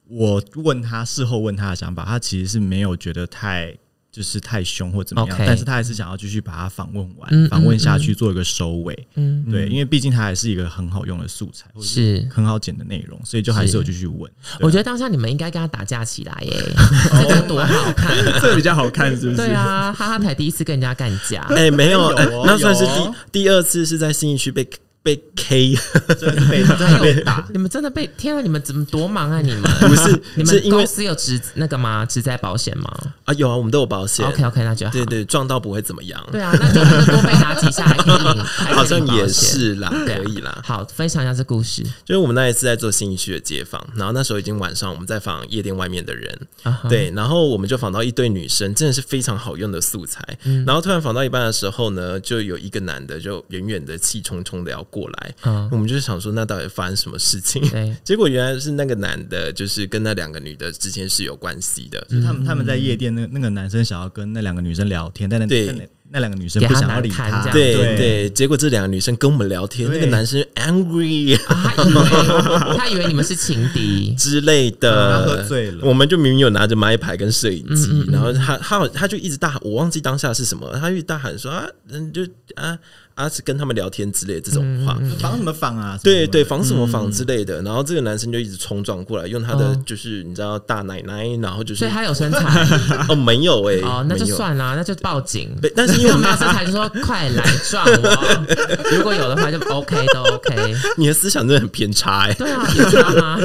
我问他事后问他的想法，他其实是没有觉得太就是太凶或怎么样，但是他还是想要继续把他访问完，访问下去做一个收尾。嗯，对，因为毕竟他还是一个很好用的素材，是很好剪的内容，所以就还是有继续问。我觉得当下你们应该跟他打架起来耶，这个多好看，这比较好看，是不是？对啊，哈哈台第一次跟人家干架，哎，没有，那算是第第二次是在新义区被。被 K，真的被被打，你们真的被天啊！你们怎么多忙啊？你们不是你们公司有职那个吗？职在保险吗？啊，有啊，我们都有保险。OK OK，那就好。对对，撞到不会怎么样。对啊，那就多被打几下还可以，好像也是啦，可以啦。好，分享一下这故事。就是我们那一次在做新一区的街访，然后那时候已经晚上，我们在访夜店外面的人。对，然后我们就访到一对女生，真的是非常好用的素材。然后突然访到一半的时候呢，就有一个男的就远远的气冲冲的要过来。我们就是想说，那到底发生什么事情？结果原来是那个男的，就是跟那两个女的之间是有关系的。就他们他们在夜店，那那个男生想要跟那两个女生聊天，但那对。那两个女生不想要理他，对对，结果这两个女生跟我们聊天，那个男生 angry，他以为他以为你们是情敌。之类的，喝醉了，我们就明明有拿着麦牌跟摄影机，然后他他他就一直大喊，我忘记当下是什么，他一直大喊说啊，嗯，就啊啊，是跟他们聊天之类这种话，防什么防啊？对对，防什么防之类的，然后这个男生就一直冲撞过来，用他的就是你知道大奶奶，然后就是，所以他有身材 哦，没有哎，哦，那就算了，那就报警，但是。因为马上台就说：“快来撞我！如果有的话，就 OK 都 OK。”你的思想真的很偏差哎。对啊，偏差吗？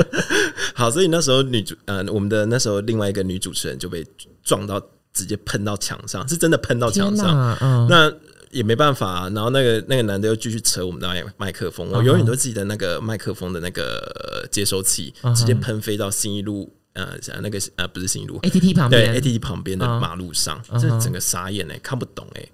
好，所以那时候女主呃，我们的那时候另外一个女主持人就被撞到，直接喷到墙上，是真的喷到墙上。嗯，那也没办法。然后那个那个男的又继续扯我们的麦麦克风，我永远都记得那个麦克风的那个接收器直接喷飞到新一路。呃，那个呃，不是新路，ATT 旁边，对，ATT 旁边的马路上，这整个傻眼哎，看不懂哎。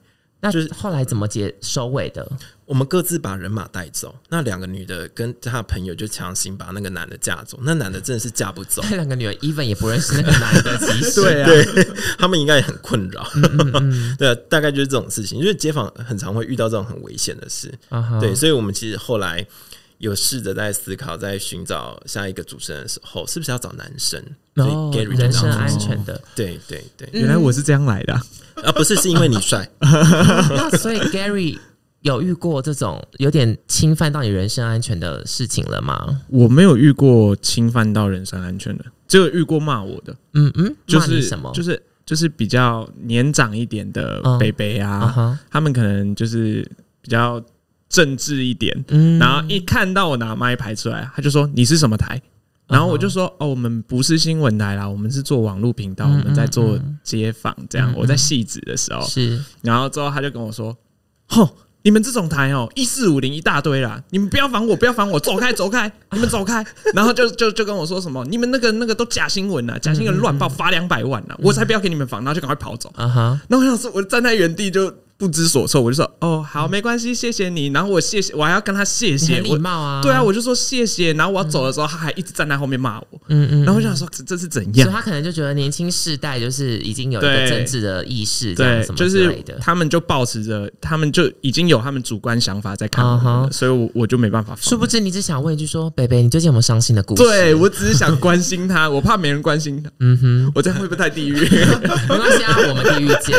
那就是后来怎么结收尾的？我们各自把人马带走，那两个女的跟她的朋友就强行把那个男的嫁走，那男的真的是嫁不走。那两个女的 even 也不认识那个男的，其实 对啊，对他们应该也很困扰。对，大概就是这种事情，因为街坊很常会遇到这种很危险的事。对，所以我们其实后来有试着在思考，在寻找下一个主持人的时候，是不是要找男生？对，gary，人身安全的。对对对，原来我是这样来的啊！不是，是因为你帅。那所以 Gary。有遇过这种有点侵犯到你人身安全的事情了吗？我没有遇过侵犯到人身安全的，只有遇过骂我的。嗯嗯，就是什么？就是就是比较年长一点的 baby 啊，他们可能就是比较政治一点，然后一看到我拿麦排出来，他就说你是什么台？然后我就说哦，我们不是新闻台啦，我们是做网络频道，我们在做街访这样。我在戏子的时候是，然后之后他就跟我说，吼。你们这种台哦，一四五零一大堆啦！你们不要烦我，不要烦我，走开，走开，你们走开。然后就就就跟我说什么，你们那个那个都假新闻呐，假新闻乱报，罚两百万呐，我才不要给你们防，然后就赶快跑走。啊哈！那我想说，我站在原地就。不知所措，我就说哦，好，没关系，谢谢你。然后我谢谢，我还要跟他谢谢，礼貌啊，对啊，我就说谢谢。然后我要走的时候，他还一直站在后面骂我，嗯嗯。然后我就想说这这是怎样？所以他可能就觉得年轻世代就是已经有一个政治的意识，对，就是他们就保持着，他们就已经有他们主观想法在看我，所以我我就没办法。殊不知，你只想问一句说，北北，你最近有没有伤心的故事？对我只是想关心他，我怕没人关心他。嗯哼，我这样会不会太地狱？没关系啊，我们地狱见。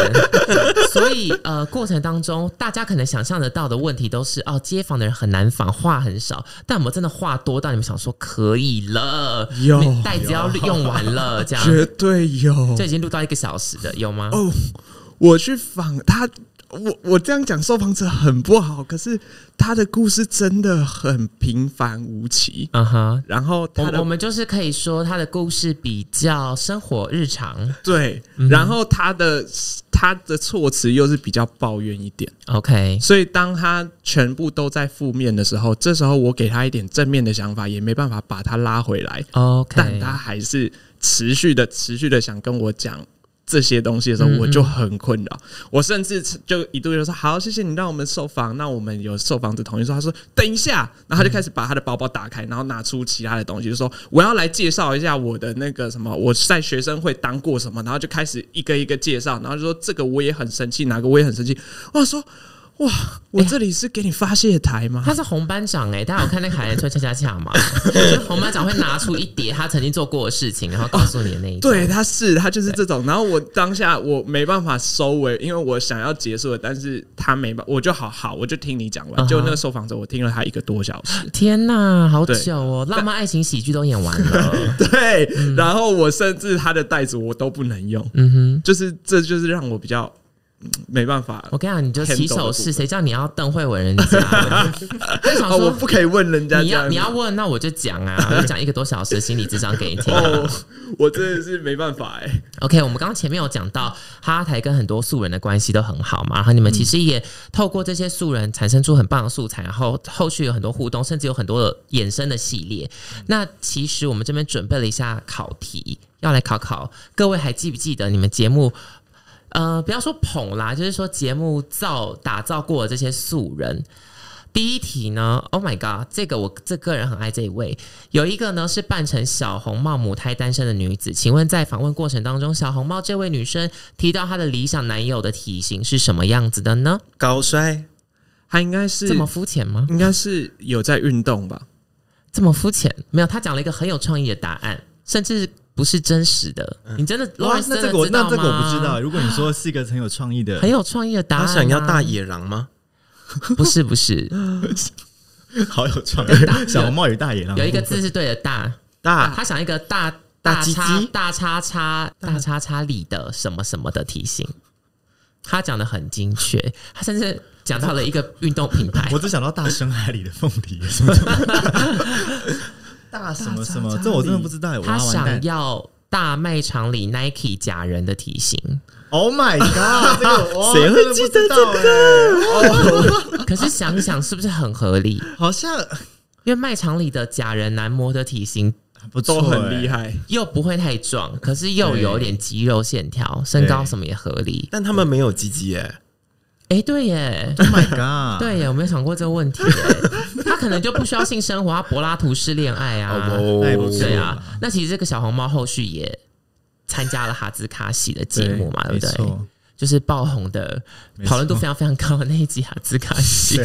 所以呃，过程当中。大家可能想象得到的问题都是哦，街坊的人很难访，话很少。但我们真的话多到你们想说可以了，有袋子要用完了，这样绝对有。这已经录到一个小时的，有吗？哦，我去访他。我我这样讲受访者很不好，可是他的故事真的很平凡无奇，嗯哼。然后我我们就是可以说他的故事比较生活日常，对。然后他的他的措辞又是比较抱怨一点，OK。所以当他全部都在负面的时候，这时候我给他一点正面的想法，也没办法把他拉回来，OK。但他还是持续的持续的想跟我讲。这些东西的时候，我就很困扰。我甚至就一度就说：“好，谢谢你让我们受访。”那我们有受访者同意说：“他说等一下。”然后他就开始把他的包包打开，然后拿出其他的东西，就说：“我要来介绍一下我的那个什么，我在学生会当过什么。”然后就开始一个一个介绍，然后就说：“这个我也很生气，哪个我也很生气。”我说。哇！我这里是给你发泄台吗？他是红班长哎，大家有看那海人吹恰恰恰吗？红班长会拿出一叠他曾经做过的事情，然后告诉你的那一对，他是他就是这种。然后我当下我没办法收尾，因为我想要结束了，但是他没办，我就好好，我就听你讲完。就那个受访者，我听了他一个多小时。天哪，好久哦！浪漫爱情喜剧都演完了。对，然后我甚至他的袋子我都不能用。嗯哼，就是这就是让我比较。没办法，我跟你讲，你就起手式，谁叫你要邓慧文人家？哦，我不可以问人家，你要你要问，那我就讲啊，我就讲一个多小时的心理智商给你听。哦，我真的是没办法哎。OK，我们刚刚前面有讲到，哈台跟很多素人的关系都很好嘛，然后你们其实也透过这些素人产生出很棒的素材，然后后续有很多互动，甚至有很多的衍生的系列。那其实我们这边准备了一下考题，要来考考各位，还记不记得你们节目？呃，不要说捧啦，就是说节目造打造过的这些素人。第一题呢，Oh my God，这个我这个人很爱这一位。有一个呢是扮成小红帽母胎单身的女子，请问在访问过程当中，小红帽这位女生提到她的理想男友的体型是什么样子的呢？高帅，她应该是这么肤浅吗？应该是有在运动吧？这么肤浅？没有，她讲了一个很有创意的答案，甚至。不是真实的，你真的？那这个我那这个我不知道。如果你说是一个很有创意的、很有创意的答案，他想要大野狼吗？不是，不是，好有创意。小红帽与大野狼有一个字是对的，大大。他想一个大大叉大叉叉大叉叉里的什么什么的体型。他讲的很精确，他甚至讲到了一个运动品牌。我只想到大深海里的凤梨。大什么什么？这我真的不知道。他想要大卖场里 Nike 假人的体型。Oh my god！谁会记得这个？可是想想是不是很合理？好像因为卖场里的假人男模的体型不都很厉害，又不会太壮，可是又有点肌肉线条，身高什么也合理。但他们没有鸡鸡耶。哎，对耶，Oh my god，对耶，我没有想过这个问题。他可能就不需要性生活，他柏拉图式恋爱啊，对啊。那其实这个小红帽后续也参加了哈兹卡西的节目嘛，对不对？就是爆红的，讨论度非常非常高的那一集哈兹卡西。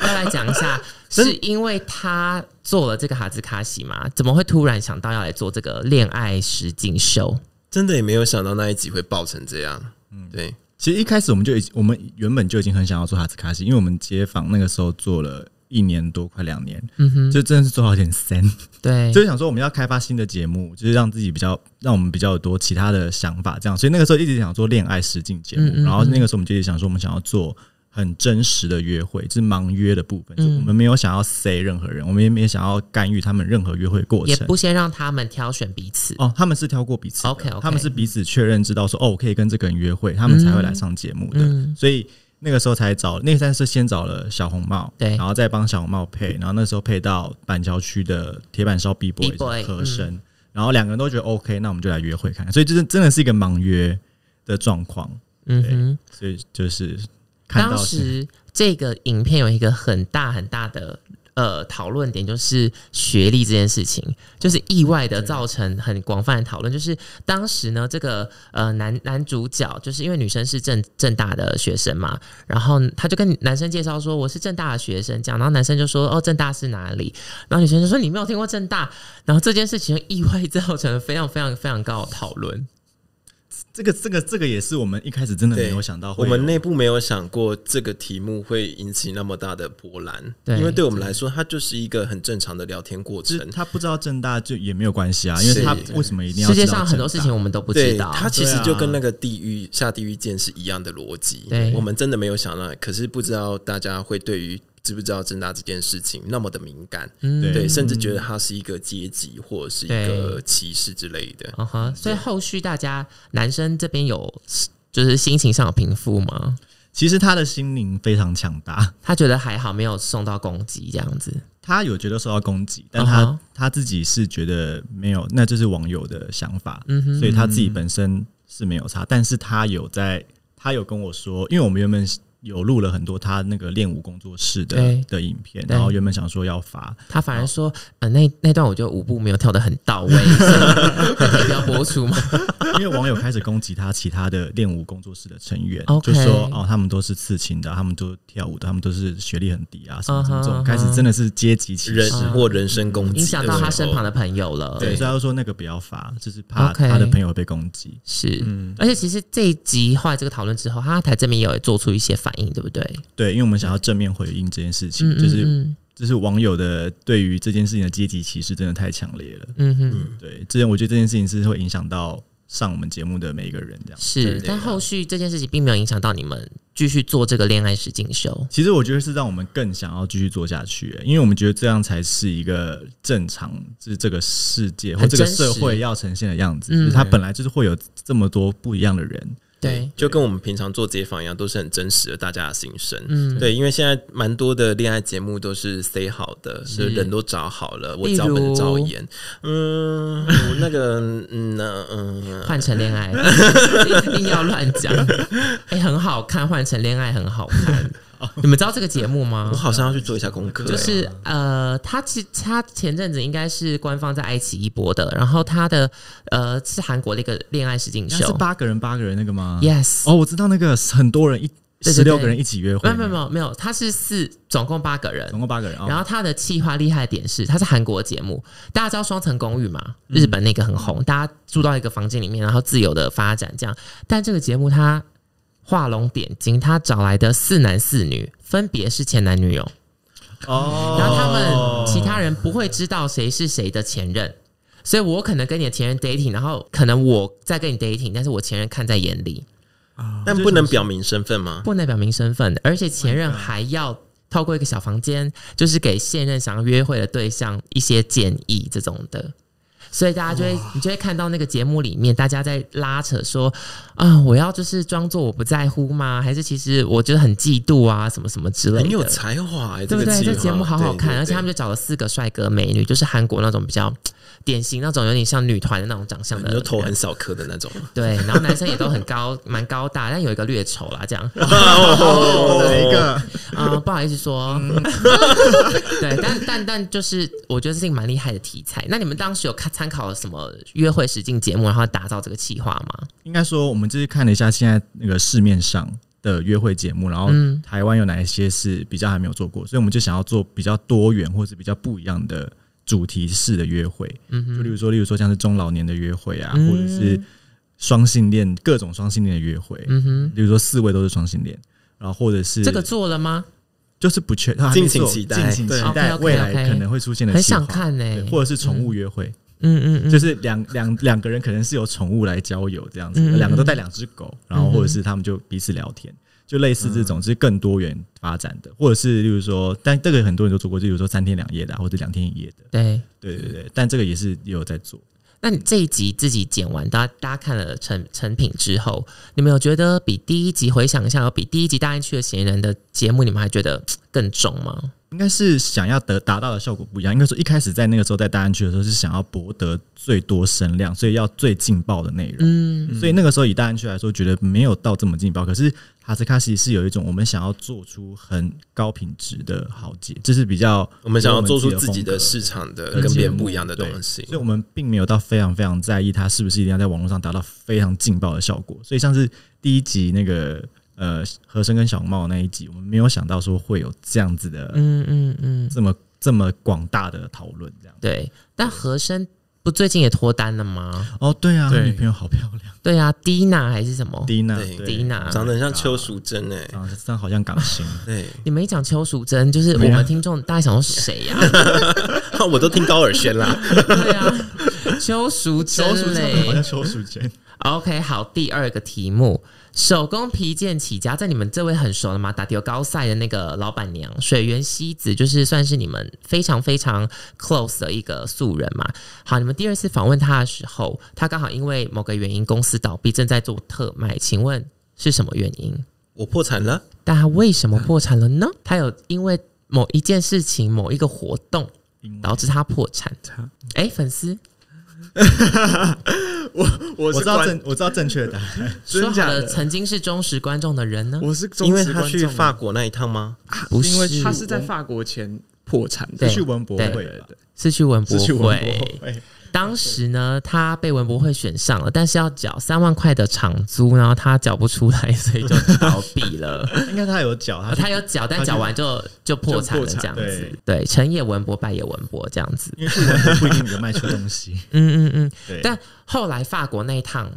要来讲一下，是因为他做了这个哈兹卡西嘛？怎么会突然想到要来做这个恋爱实境秀？真的也没有想到那一集会爆成这样。嗯，对。其实一开始我们就已我们原本就已经很想要做哈斯卡西，因为我们街访那个时候做了一年多，快两年，嗯哼，就真的是做好点三。对，就是想说我们要开发新的节目，就是让自己比较，让我们比较多其他的想法，这样。所以那个时候一直想做恋爱实境节目，然后那个时候我们就一直想说，我们想要做。很真实的约会，就是盲约的部分。就我们没有想要塞任何人，我们也没有想要干预他们任何约会过程，也不先让他们挑选彼此。哦，他们是挑过彼此。OK，他们是彼此确认，知道说哦，我可以跟这个人约会，他们才会来上节目的。所以那个时候才找，那三是先找了小红帽，对，然后再帮小红帽配，然后那时候配到板桥区的铁板烧 B boy 和声，然后两个人都觉得 OK，那我们就来约会看看。所以就是真的是一个盲约的状况。嗯哼，所以就是当时。这个影片有一个很大很大的呃讨论点，就是学历这件事情，就是意外的造成很广泛的讨论。就是当时呢，这个呃男男主角，就是因为女生是正正大的学生嘛，然后他就跟男生介绍说我是正大的学生，这样，然后男生就说哦正大是哪里？然后女生就说你没有听过正大，然后这件事情意外造成了非常非常非常高的讨论。这个这个这个也是我们一开始真的没有想到，我们内部没有想过这个题目会引起那么大的波澜。对，因为对我们来说，它就是一个很正常的聊天过程。他不知道正大就也没有关系啊，因为他为什么一定要？世界上很多事情我们都不知道。他其实就跟那个地狱下地狱剑是一样的逻辑。对，我们真的没有想到，可是不知道大家会对于。知不知道正大这件事情那么的敏感？嗯对，甚至觉得它是一个阶级或者是一个歧视之类的。嗯哼，所以后续大家男生这边有就是心情上有平复吗？其实他的心灵非常强大，他觉得还好，没有受到攻击这样子。他有觉得受到攻击，但他他自己是觉得没有，那就是网友的想法。嗯哼，所以他自己本身是没有差，但是他有在，他有跟我说，因为我们原本。有录了很多他那个练舞工作室的的影片，然后原本想说要发，他反而说，呃，那那段我觉得舞步没有跳的很到位，要播出吗？因为网友开始攻击他其他的练舞工作室的成员，就说哦，他们都是刺青的，他们都跳舞的，他们都是学历很低啊，什么什么这种，开始真的是阶级歧视。或人身攻击，影响到他身旁的朋友了。对，所以他说那个不要发，就是怕他的朋友被攻击。是，而且其实这一集后来这个讨论之后，他台这边也有做出一些反。对不对？对，因为我们想要正面回应这件事情，就是就是网友的对于这件事情的阶级歧视真的太强烈了。嗯哼，对，之前我觉得这件事情是会影响到上我们节目的每一个人，这样是。但后续这件事情并没有影响到你们继续做这个恋爱史进修。其实我觉得是让我们更想要继续做下去，因为我们觉得这样才是一个正常，就是这个世界或这个社会要呈现的样子。就是它本来就是会有这么多不一样的人。对，就跟我们平常做街访一样，都是很真实的大家的心声。嗯，对，因为现在蛮多的恋爱节目都是 say 好的，是人都找好了，我找本找演。嗯，那个，嗯，那嗯，换成恋爱，一定要乱讲。哎，很好看，换成恋爱很好看。你们知道这个节目吗？我好像要去做一下功课。就是呃，他其他前阵子应该是官方在爱奇艺播的，然后他的呃是韩国的一个恋爱实境秀，是八个人八个人那个吗？Yes。哦，我知道那个很多人一十六个人一起约会，没有没有没有，他是四总共八个人，总共八个人。然后他的企划厉害的点是，他是韩国节目，大家知道双层公寓嘛？日本那个很红，大家住到一个房间里面，然后自由的发展这样。但这个节目他。画龙点睛，他找来的四男四女分别是前男女友。哦，然后他们其他人不会知道谁是谁的前任，所以我可能跟你的前任 dating，然后可能我在跟你 dating，但是我前任看在眼里。但不能表明身份吗？不能表明身份的，而且前任还要透过一个小房间，就是给现任想要约会的对象一些建议这种的。所以大家就会，你就会看到那个节目里面，大家在拉扯说，啊，我要就是装作我不在乎吗？还是其实我觉得很嫉妒啊，什么什么之类的。很有才华，对不对？这节目好好看，而且他们就找了四个帅哥美女，就是韩国那种比较典型那种有点像女团的那种长相的，就头很小颗的那种。对，然后男生也都很高，蛮高大，但有一个略丑啦，这样。哪一个？啊，不好意思说。对，但但但就是我觉得这是一个蛮厉害的题材。那你们当时有看参考了什么约会实境节目，然后打造这个企划吗？应该说，我们就是看了一下现在那个市面上的约会节目，然后台湾有哪一些是比较还没有做过，所以我们就想要做比较多元或是比较不一样的主题式的约会。嗯，就例如说，例如说像是中老年的约会啊，或者是双性恋各种双性恋的约会。嗯哼，例如说四位都是双性恋，然后或者是这个做了吗？就是不确，敬请期待，敬请期待未来可能会出现的，很想看呢，或者是宠物约会。嗯嗯嗯，就是两两两个人可能是由宠物来交友这样子，两个都带两只狗，然后或者是他们就彼此聊天，就类似这种，是更多元发展的，或者是例如说，但这个很多人都做过，就比如说三天两夜的，或者两天一夜的。对对对对，但这个也是也有在做。那你这一集自己剪完，大家大家看了成成品之后，你们有觉得比第一集回想一下，有比第一集大家去的嫌疑人的节目，你们还觉得更重吗？应该是想要得达到的效果不一样。应该说一开始在那个时候在大安区的时候是想要博得最多声量，所以要最劲爆的内容。嗯，所以那个时候以大安区来说，觉得没有到这么劲爆。可是哈斯卡西是有一种我们想要做出很高品质的豪杰，这是比较我们想要做出自己的市场的跟别人不一样的东西。所以我们并没有到非常非常在意它是不是一定要在网络上达到非常劲爆的效果。所以像是第一集那个。呃，和声跟小茂那一集，我们没有想到说会有这样子的，嗯嗯嗯，这么这么广大的讨论，这样对。但和声不最近也脱单了吗？哦，对啊，女朋友好漂亮。对啊，蒂娜还是什么？蒂娜，蒂娜长得很像邱淑贞诶，长得好像港星。对，你们一讲邱淑贞，就是我们听众大家想说谁呀？我都听高尔宣啦。对啊，邱淑贞嘞，好像邱淑贞。OK，好，第二个题目。手工皮件起家，在你们这位很熟了吗？打迪高赛的那个老板娘水原希子，就是算是你们非常非常 close 的一个素人嘛。好，你们第二次访问他的时候，他刚好因为某个原因公司倒闭，正在做特卖，请问是什么原因？我破产了。但他为什么破产了呢？他有因为某一件事情、某一个活动导致他破产？哎，粉丝。我我知道正我知道正确的答案。说好的曾经是忠实观众的人呢？我是因为他去法国那一趟吗？不是，因为他是在法国前破产的，去文博会的，是去文博会。当时呢，他被文博会选上了，但是要缴三万块的场租，然后他缴不出来，所以就倒闭了。应该他有缴，他有缴，但缴完就就破产了，这样子。对，成也文博，败也文博，这样子。因为文博不一定能卖出东西。嗯嗯嗯。但后来法国那一趟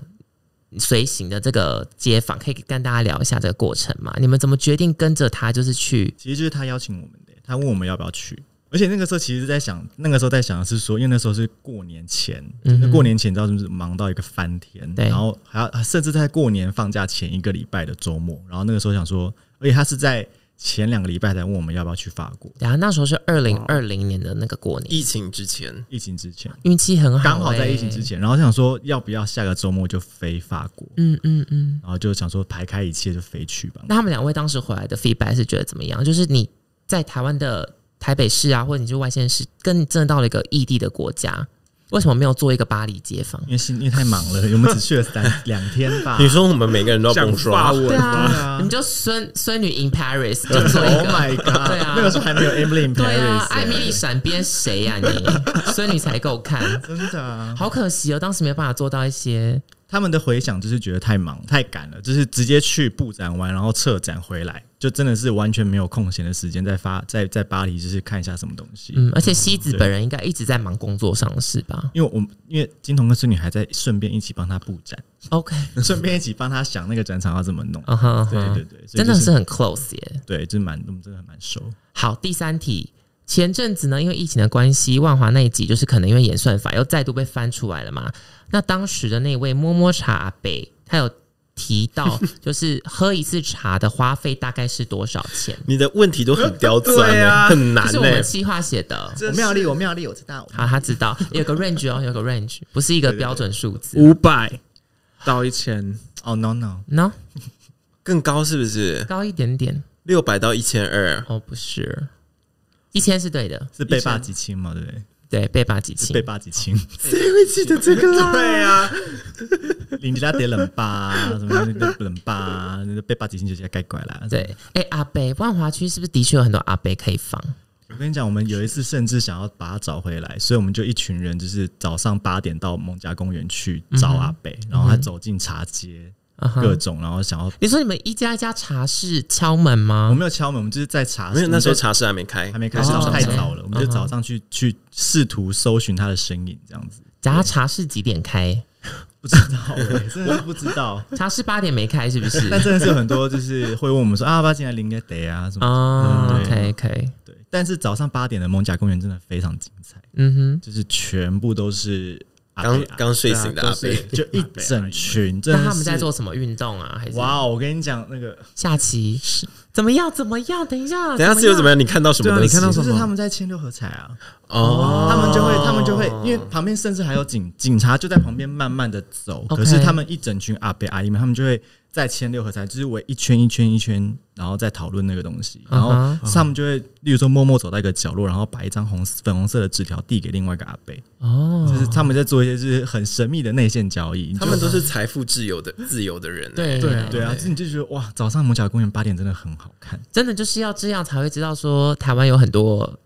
随行的这个街访，可以跟大家聊一下这个过程嘛？你们怎么决定跟着他？就是去，其实就是他邀请我们的，他问我们要不要去。而且那个时候其实在想，那个时候在想的是说，因为那时候是过年前，那过年前你知道就是忙到一个翻天，然后还要甚至在过年放假前一个礼拜的周末，然后那个时候想说，而且他是在前两个礼拜才问我们要不要去法国，对啊那时候是二零二零年的那个过年，疫情之前，疫情之前。运气很好，刚好在疫情之前，然后想说要不要下个周末就飞法国，嗯嗯嗯，然后就想说排开一切就飞去吧。那他们两位当时回来的 feedback 是觉得怎么样？就是你在台湾的。台北市啊，或者你就外县市，跟你真的到了一个异地的国家，为什么没有做一个巴黎街坊？因为因为太忙了，我们只去了三两天吧。你说我们每个人都要蹦刷，对啊，你们就孙孙女 in Paris 就做一个，Oh my god！对啊，那个时候还没有 Emily in Paris。对啊，艾米丽闪边谁呀你？孙女才够看，真的，好可惜哦，当时没有办法做到一些。他们的回想就是觉得太忙太赶了，就是直接去布展完，然后撤展回来，就真的是完全没有空闲的时间在发在在巴黎，就是看一下什么东西。嗯，而且西子本人应该一直在忙工作上是吧？因为我因为金童跟孙女还在顺便一起帮他布展，OK，顺便一起帮他想那个展场要怎么弄。对对对，真的是很 close 耶。对，就是蛮我们真的蛮熟。好，第三题。前阵子呢，因为疫情的关系，万华那一集就是可能因为演算法又再度被翻出来了嘛。那当时的那位摸摸茶阿北，他有提到，就是喝一次茶的花费大概是多少钱？你的问题都很刁钻 啊，很难。是我们计划写的。我妙丽，我妙丽，我知道。好，他知道有个 range 哦，有个 range，不是一个标准数字。五百到一千。哦，no no no，更高是不是？高一点点。六百到一千二。哦，不是。一千是对的，是被霸几千嘛？对不对？对，被霸几亲，被霸几亲，谁会记得这个啊？对啊，林家得冷吧，什么冷吧，那被霸几亲就直接该拐了。对，哎，阿北万华区是不是的确有很多阿北可以放？我跟你讲，我们有一次甚至想要把他找回来，所以我们就一群人，就是早上八点到蒙家公园去找阿北，然后他走进茶街。各种，然后想要你说你们一家一家茶室敲门吗？我没有敲门，我们就是在茶室。没有，那时候茶室还没开，还没开，太早了。我们就早上去去试图搜寻他的身影，这样子。家茶室几点开？不知道，真的不知道。茶室八点没开，是不是？但真的是有很多，就是会问我们说啊，八进来零个得啊什么？哦，OK OK。对，但是早上八点的蒙甲公园真的非常精彩。嗯哼，就是全部都是。刚刚睡醒的阿贝，就一整群。那他们在做什么运动啊？还是哇，我跟你讲，那个下棋怎么样？怎么样？等一下，等一下是又怎么样？你看到什么？你看到什么？就是他们在签六合彩啊！哦，他们就会，他们就会，因为旁边甚至还有警警察就在旁边慢慢的走。可是他们一整群阿贝阿姨们，他们就会。再签六合彩，就是围一圈一圈一圈，然后再讨论那个东西。然后他们就会，例如说默默走到一个角落，然后把一张红粉红色的纸条递给另外一个阿贝。哦，就是他们在做一些就是很神秘的内线交易。他们都是财富自由的自由的人。对对对啊！你就觉得哇，早上蒙角公园八点真的很好看，真的就是要这样才会知道说台湾有很多。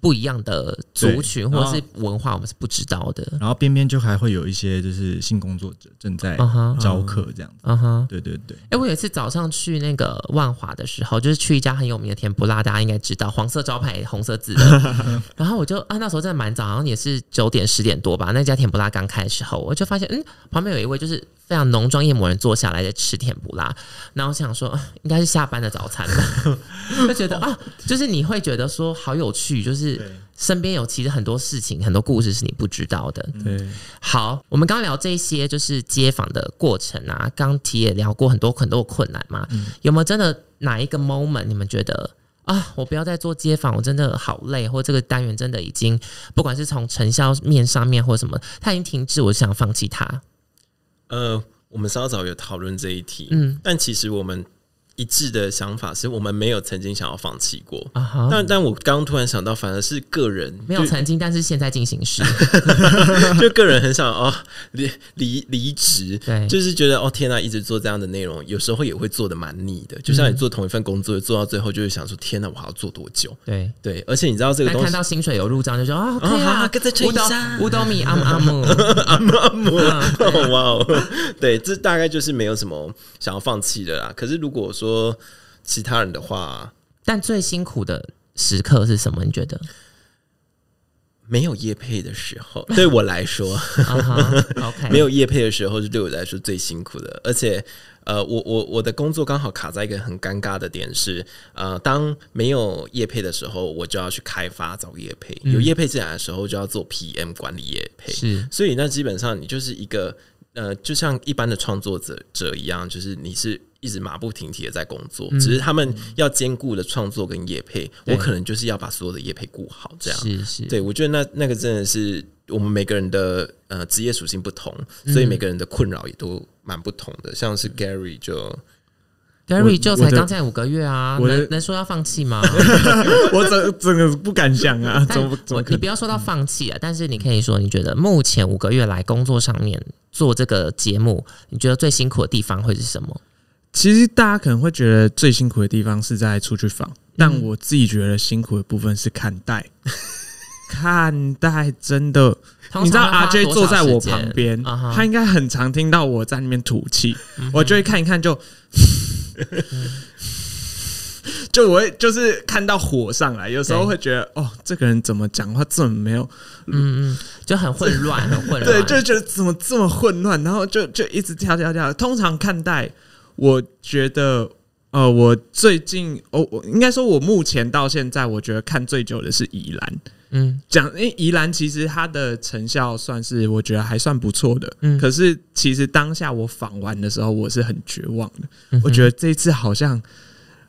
不一样的族群或者是文化，我们是不知道的。然后边边就还会有一些就是性工作者正在招客这样子。啊哈，对对对。哎，我有一次早上去那个万华的时候，就是去一家很有名的甜不辣，大家应该知道，黄色招牌，红色字的。然后我就啊，那时候真的蛮早，好像也是九点十点多吧。那家甜不辣刚开的时候，我就发现，嗯，旁边有一位就是。非常浓妆艳抹人坐下来在吃甜不辣，然后想说应该是下班的早餐吧，就觉得啊，就是你会觉得说好有趣，就是身边有其实很多事情、很多故事是你不知道的。对，好，我们刚聊这些就是街访的过程啊，刚提也聊过很多很多困难嘛，有没有真的哪一个 moment 你们觉得啊，我不要再做街访，我真的好累，或这个单元真的已经不管是从成效面上面或什么，它已经停滞，我想放弃它。呃，我们稍早有讨论这一题，嗯，但其实我们。一致的想法是我们没有曾经想要放弃过，但但我刚突然想到，反而是个人没有曾经，但是现在进行时，就个人很想哦离离离职，对，就是觉得哦天呐，一直做这样的内容，有时候也会做的蛮腻的。就像你做同一份工作，做到最后就会想说，天呐，我还要做多久？对。对，而且你知道这个东西，看到薪水有入账，就说啊，可以啊，五斗五斗米，阿姆阿姆。阿姆阿姆，哇哦，对，这大概就是没有什么想要放弃的啦。可是如果说说其他人的话，但最辛苦的时刻是什么？你觉得没有叶配的时候，对我来说 没有叶配的时候是对我来说最辛苦的。而且，呃，我我我的工作刚好卡在一个很尴尬的点是，呃，当没有叶配的时候，我就要去开发找叶配；有叶配进来的时候，就要做 PM 管理叶配。是，所以那基本上你就是一个呃，就像一般的创作者者一样，就是你是。一直马不停蹄的在工作，只是他们要兼顾的创作跟业配，我可能就是要把所有的业配顾好，这样是是。对我觉得那那个真的是我们每个人的呃职业属性不同，所以每个人的困扰也都蛮不同的。像是 Gary 就 Gary 就才刚在五个月啊，能能说要放弃吗？我整整个不敢想啊，怎么怎么？你不要说到放弃啊，但是你可以说，你觉得目前五个月来工作上面做这个节目，你觉得最辛苦的地方会是什么？其实大家可能会觉得最辛苦的地方是在出去访，但我自己觉得辛苦的部分是看待，看待真的。你知道阿 J 坐在我旁边，他应该很常听到我在那边吐气，我就会看一看，就 就我会就是看到火上来，有时候会觉得哦，这个人怎么讲话这么没有，嗯嗯，就很混乱，很混乱，对，就觉得怎么这么混乱，然后就就一直跳跳跳。通常看待。我觉得，呃，我最近，哦，我应该说，我目前到现在，我觉得看最久的是宜兰。嗯，讲，因为宜兰其实它的成效算是我觉得还算不错的。嗯，可是其实当下我访完的时候，我是很绝望的。我觉得这次好像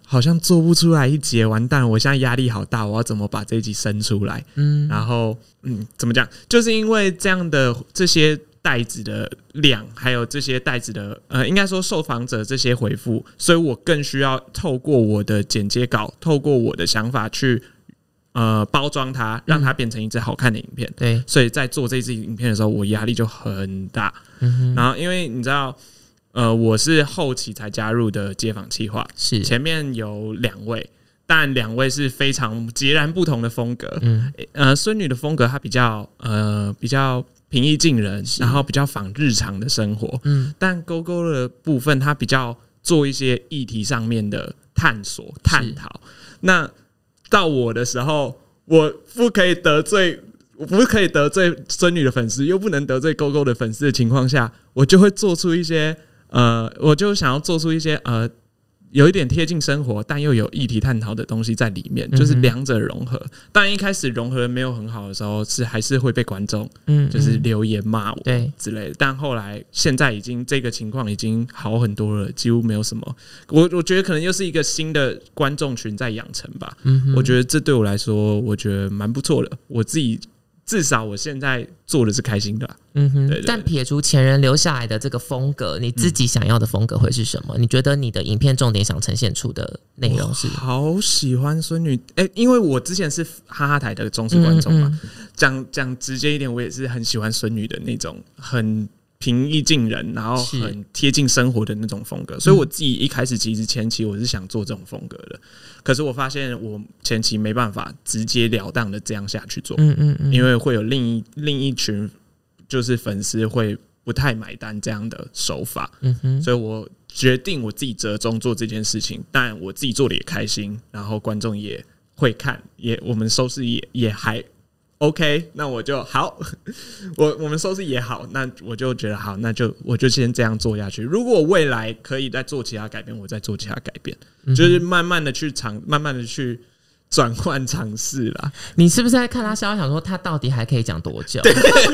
好像做不出来一节，完蛋！我现在压力好大，我要怎么把这一集生出来？嗯，然后，嗯，怎么讲？就是因为这样的这些。袋子的量，还有这些袋子的，呃，应该说受访者这些回复，所以我更需要透过我的剪接稿，透过我的想法去呃包装它，让它变成一支好看的影片。对，所以在做这支影片的时候，我压力就很大。嗯、然后因为你知道，呃，我是后期才加入的街访企划，是前面有两位，但两位是非常截然不同的风格。嗯，呃，孙女的风格她比较呃比较平易近人，然后比较仿日常的生活。嗯，但勾勾的部分，她比较做一些议题上面的探索探讨。那到我的时候，我不可以得罪，我不可以得罪孙女的粉丝，又不能得罪勾勾的粉丝的情况下，我就会做出一些呃，我就想要做出一些呃。有一点贴近生活，但又有议题探讨的东西在里面，就是两者融合。但一开始融合没有很好的时候，是还是会被观众，嗯，就是留言骂我，对之类的。但后来现在已经这个情况已经好很多了，几乎没有什么。我我觉得可能又是一个新的观众群在养成吧。嗯，我觉得这对我来说，我觉得蛮不错的。我自己。至少我现在做的是开心的，嗯哼。但撇除前人留下来的这个风格，你自己想要的风格会是什么？你觉得你的影片重点想呈现出的内容是？好喜欢孙女，哎，因为我之前是哈哈台的忠实观众嘛，讲讲直接一点，我也是很喜欢孙女的那种很。平易近人，然后很贴近生活的那种风格，所以我自己一开始其实前期我是想做这种风格的，可是我发现我前期没办法直截了当的这样下去做，嗯嗯嗯，因为会有另一另一群就是粉丝会不太买单这样的手法，嗯哼，所以我决定我自己折中做这件事情，但我自己做的也开心，然后观众也会看，也我们收视也也还。OK，那我就好，我我们收视也好，那我就觉得好，那就我就先这样做下去。如果未来可以再做其他改变，我再做其他改变，就是慢慢的去尝，慢慢的去。转换尝试啦。你是不是在看他笑？想说他到底还可以讲多久？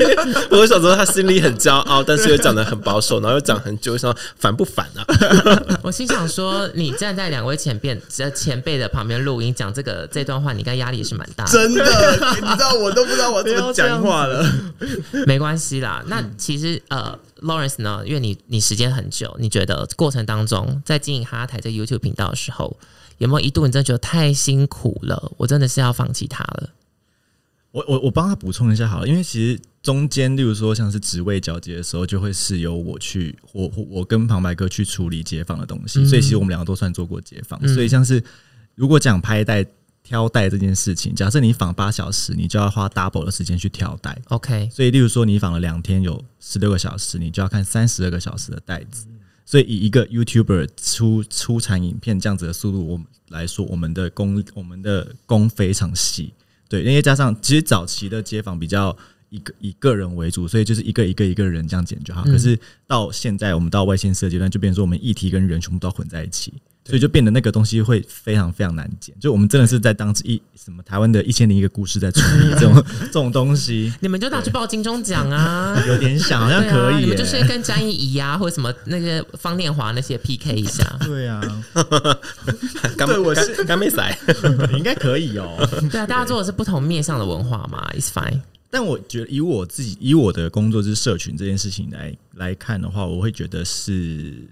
我想说他心里很骄傲，但是又讲的很保守，然后又讲很久，想烦不烦啊？我心想说，你站在两位前辈前辈的旁边录音讲这个这段话，你该压力也是蛮大。真的，你知道我都不知道我怎么讲话了。没关系啦，那其实呃，Lawrence 呢，因为你你时间很久，你觉得过程当中在经营哈台这 YouTube 频道的时候。有没有一度你真的觉得太辛苦了？我真的是要放弃它了。我我我帮他补充一下好了，因为其实中间，例如说像是职位交接的时候，就会是由我去，我我跟旁白哥去处理街访的东西，所以其实我们两个都算做过街访。所以像是如果讲拍带挑带这件事情，假设你访八小时，你就要花 double 的时间去挑带。OK，所以例如说你访了两天，有十六个小时，你就要看三十二个小时的带子。所以以一个 YouTuber 出出产影片这样子的速度，我们来说，我们的工我们的工非常细，对，因为加上其实早期的街访比较一个以个人为主，所以就是一个一个一个人这样剪就好。可是到现在我们到外线设阶段，就变成说我们议题跟人全部都混在一起。所以就变得那个东西会非常非常难剪，就我们真的是在当一什么台湾的一千零一个故事在处理这种 这种东西。你们就拿去报金钟奖啊？有点想，好像可以。你们就是跟张艺怡啊，或者什么那个方念华那些 PK 一下。对啊，对，我是干杯仔，应该可以哦。对啊，大家做的是不同面向的文化嘛，It's fine。但我觉得以我自己以我的工作是社群这件事情来来看的话，我会觉得是。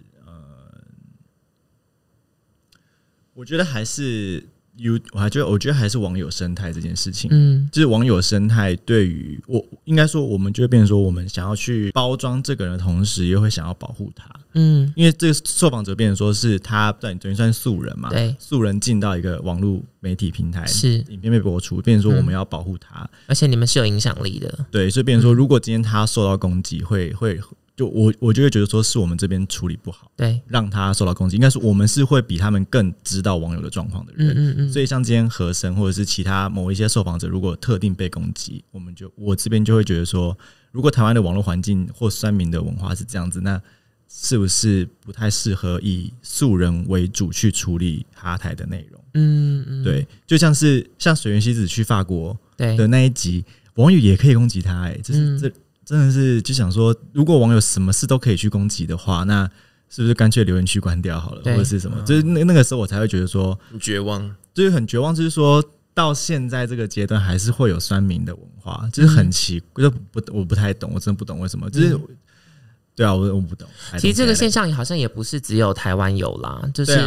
我觉得还是有，我还觉得，我觉得还是网友生态这件事情，嗯，就是网友生态对于我，应该说，我们就会变成说，我们想要去包装这个人的同时，又会想要保护他，嗯，因为这个受访者变成说是他等等于算素人嘛，对，素人进到一个网络媒体平台，是。影片被播出，变成说我们要保护他，而且你们是有影响力的，对，所以变成说，如果今天他受到攻击，会会。就我，我就会觉得说是我们这边处理不好，对，让他受到攻击。应该是我们是会比他们更知道网友的状况的人，嗯嗯嗯。所以像今天和声或者是其他某一些受访者，如果特定被攻击，我们就我这边就会觉得说，如果台湾的网络环境或酸民的文化是这样子，那是不是不太适合以素人为主去处理哈台的内容？嗯嗯，对，就像是像水原希子去法国的那一集，网友也可以攻击他，哎，这是这。真的是就想说，如果网友什么事都可以去攻击的话，那是不是干脆留言区关掉好了，或者是什么？就是那那个时候我才会觉得说绝望，就是很绝望。就是说到现在这个阶段，还是会有酸民的文化，就是很奇，就不我不太懂，我真的不懂为什么。就是对啊，我我不懂。其实这个现象好像也不是只有台湾有啦，就是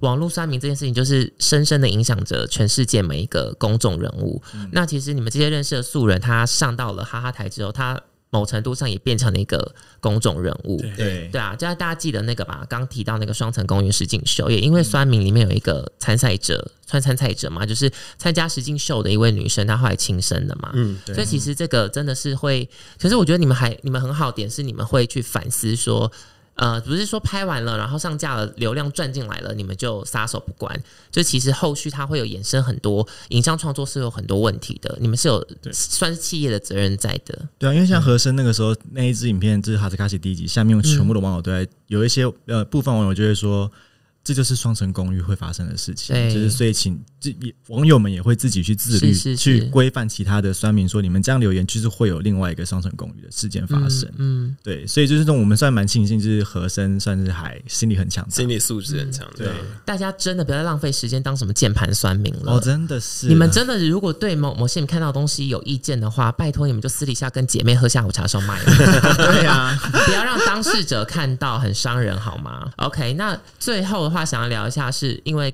网络酸民这件事情，就是深深的影响着全世界每一个公众人物。那其实你们这些认识的素人，他上到了哈哈台之后，他。某程度上也变成了一个公众人物，对对啊，就像大家记得那个吧？刚提到那个双层公园实景秀，也因为酸民里面有一个参赛者，穿参赛者嘛，就是参加实景秀的一位女生，她后来轻生的嘛，嗯，所以其实这个真的是会，可是我觉得你们还你们很好点是你们会去反思说。呃，不是说拍完了，然后上架了，流量赚进来了，你们就撒手不管。就其实后续它会有衍生很多影像创作是有很多问题的，你们是有算是企业的责任在的。对啊，因为像和声那个时候那一支影片，就是哈斯卡西第一集，下面全部的网友都在有一些呃部分网友就会说。这就是双层公寓会发生的事情，就是所以请这网友们也会自己去自律，去规范其他的酸民说你们这样留言就是会有另外一个双层公寓的事件发生。嗯，对，所以就是这种我们算蛮庆幸，就是和珅算是还心理很强，心理素质很强。对，大家真的不要再浪费时间当什么键盘酸民了。哦，真的是，你们真的如果对某某些你看到东西有意见的话，拜托你们就私底下跟姐妹喝下午茶时候卖。对呀，不要让当事者看到，很伤人好吗？OK，那最后的。话想要聊一下，是因为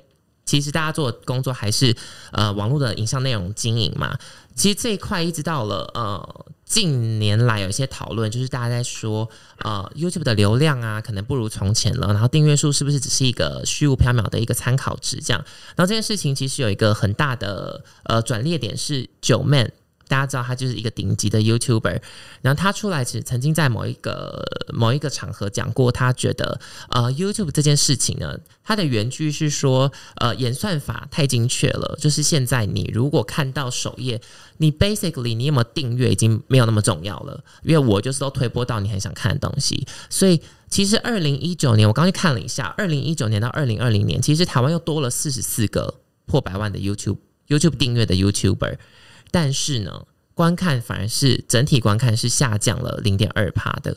其实大家做的工作还是呃网络的影像内容经营嘛。其实这一块一直到了呃近年来有一些讨论，就是大家在说呃 YouTube 的流量啊，可能不如从前了。然后订阅数是不是只是一个虚无缥缈的一个参考值？这样。然后这件事情其实有一个很大的呃转捩点是九 man。大家知道他就是一个顶级的 YouTuber，然后他出来其实曾经在某一个某一个场合讲过，他觉得呃 YouTube 这件事情呢，他的原句是说呃演算法太精确了，就是现在你如果看到首页，你 basically 你有没有订阅已经没有那么重要了，因为我就是都推播到你很想看的东西，所以其实二零一九年我刚去看了一下，二零一九年到二零二零年，其实台湾又多了四十四个破百万的 YouTube YouTube 订阅的 YouTuber。但是呢，观看反而是整体观看是下降了零点二帕的。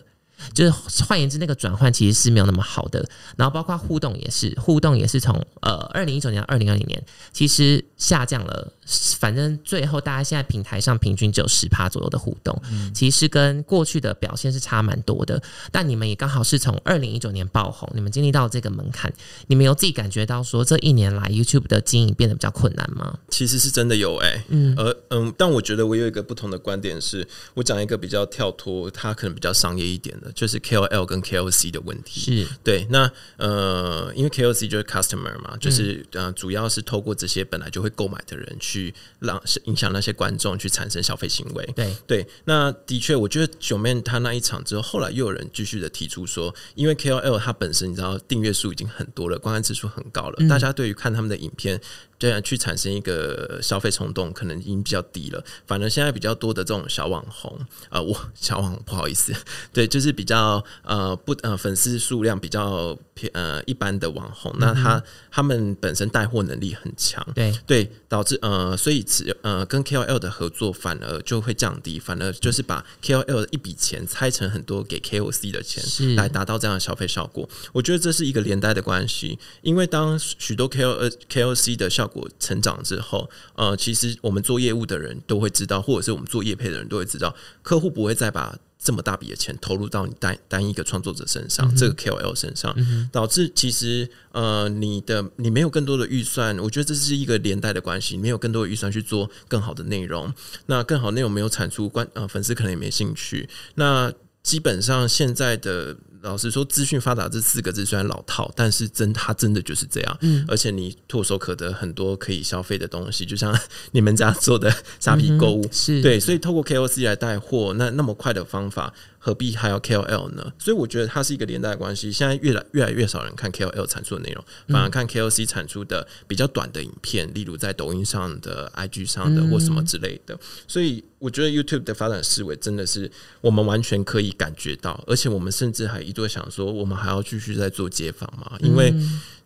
就是换言之，那个转换其实是没有那么好的。然后包括互动也是，互动也是从呃二零一九年到二零二零年，其实下降了。反正最后大家现在平台上平均只有十趴左右的互动，其实跟过去的表现是差蛮多的。但你们也刚好是从二零一九年爆红，你们经历到这个门槛，你们有自己感觉到说这一年来 YouTube 的经营变得比较困难吗？其实是真的有哎，嗯，而嗯，但我觉得我有一个不同的观点，是我讲一个比较跳脱，它可能比较商业一点的。就是 KOL 跟 KOC 的问题，是对。那呃，因为 KOC 就是 customer 嘛，就是呃，主要是透过这些本来就会购买的人去让影响那些观众去产生消费行为。对对。那的确，我觉得九妹他那一场之后，后来又有人继续的提出说，因为 KOL 它本身你知道订阅数已经很多了，观看次数很高了，大家对于看他们的影片。对啊，去产生一个消费冲动，可能已经比较低了。反正现在比较多的这种小网红，呃，我小网不好意思，对，就是比较呃不呃粉丝数量比较偏呃一般的网红，那他他们本身带货能力很强，对对，导致呃所以只呃跟 KOL 的合作反而就会降低，反而就是把 KOL 的一笔钱拆成很多给 KOC 的钱，来达到这样的消费效果。我觉得这是一个连带的关系，因为当许多 KOL KOC 的效果成长之后，呃，其实我们做业务的人都会知道，或者是我们做业配的人都会知道，客户不会再把这么大笔的钱投入到你单单一个创作者身上，这个 KOL 身上，导致其实呃，你的你没有更多的预算，我觉得这是一个连带的关系，没有更多的预算去做更好的内容，那更好内容没有产出，关呃粉丝可能也没兴趣，那基本上现在的。老实说，资讯发达这四个字虽然老套，但是真它真的就是这样。嗯，而且你唾手可得很多可以消费的东西，就像 你们家做的 虾皮购物，是对，所以透过 KOC 来带货，那那么快的方法。何必还要 KOL 呢？所以我觉得它是一个连带关系。现在越来越来越少人看 KOL 产出的内容，反而看 KOC 产出的比较短的影片，例如在抖音上的、IG 上的或什么之类的。所以我觉得 YouTube 的发展思维真的是我们完全可以感觉到，而且我们甚至还一度想说，我们还要继续在做街访嘛？因为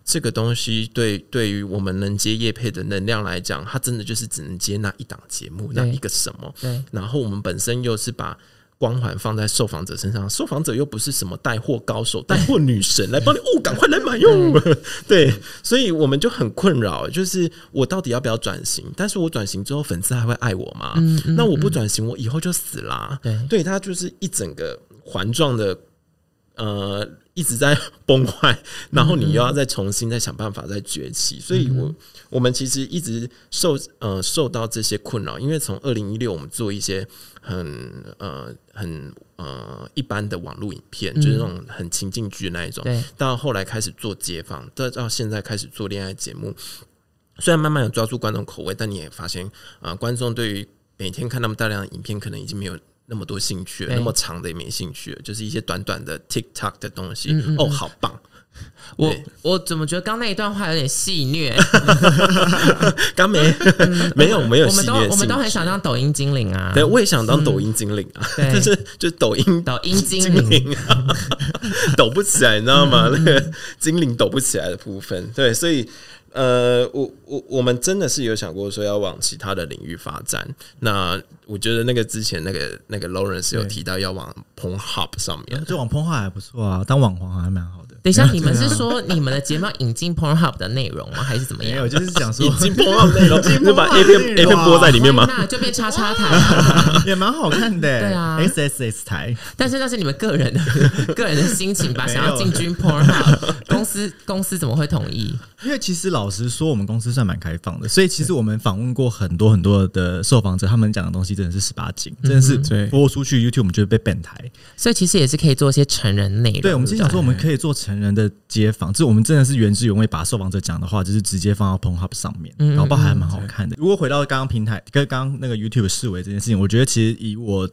这个东西对对于我们能接业配的能量来讲，它真的就是只能接那一档节目，那一个什么？对。然后我们本身又是把。光环放在受访者身上，受访者又不是什么带货高手、带货女神来帮你哦，赶快来买用。对，所以我们就很困扰，就是我到底要不要转型？但是我转型之后，粉丝还会爱我吗？那我不转型，我以后就死啦。对，对他就是一整个环状的呃一直在崩坏，然后你又要再重新再想办法再崛起，所以我我们其实一直受呃受到这些困扰，因为从二零一六我们做一些很呃很呃一般的网络影片，就是那种很情境剧的那一种，到后来开始做街访，到到现在开始做恋爱节目，虽然慢慢有抓住观众口味，但你也发现啊，观众对于每天看那么大量的影片，可能已经没有。那么多兴趣，那么长的也没兴趣，就是一些短短的 TikTok 的东西。哦，好棒！我我怎么觉得刚那一段话有点戏虐？刚没没有没有，我们都我们都很想当抖音精灵啊！对，我也想当抖音精灵啊！但 是就抖音抖音精灵啊 抖不起来，你知道吗？那个精灵抖不起来的部分，对，所以。呃，我我我们真的是有想过说要往其他的领域发展。那我觉得那个之前那个那个 Lawrence 有提到要往 Pornhub 上面，就往 Pornhub 还不错啊，当网红还蛮好的。等一下，你们是说你们的节目要引进 Pornhub 的内容吗？还是怎么样？没有，就是讲说引进 Pornhub 内容，就把 A 片 A 片播在里面吗？那就变叉叉台，也蛮好看的。对啊，S S S 台。但是那是你们个人的 个人的心情吧？想要进军 Pornhub，公司公司怎么会同意？因为其实老实说，我们公司算蛮开放的，所以其实我们访问过很多很多的受访者，他们讲的东西真的是十八禁，真的是播出去 YouTube 我们就会被 ban 台。所以其实也是可以做一些成人内容。对，我们就想说我们可以做成人的街坊，这我们真的是原汁原味把受访者讲的话，就是直接放到 Pornhub 上面，然后包还蛮好看的。如果回到刚刚平台跟刚刚那个 YouTube 视为这件事情，我觉得其实以我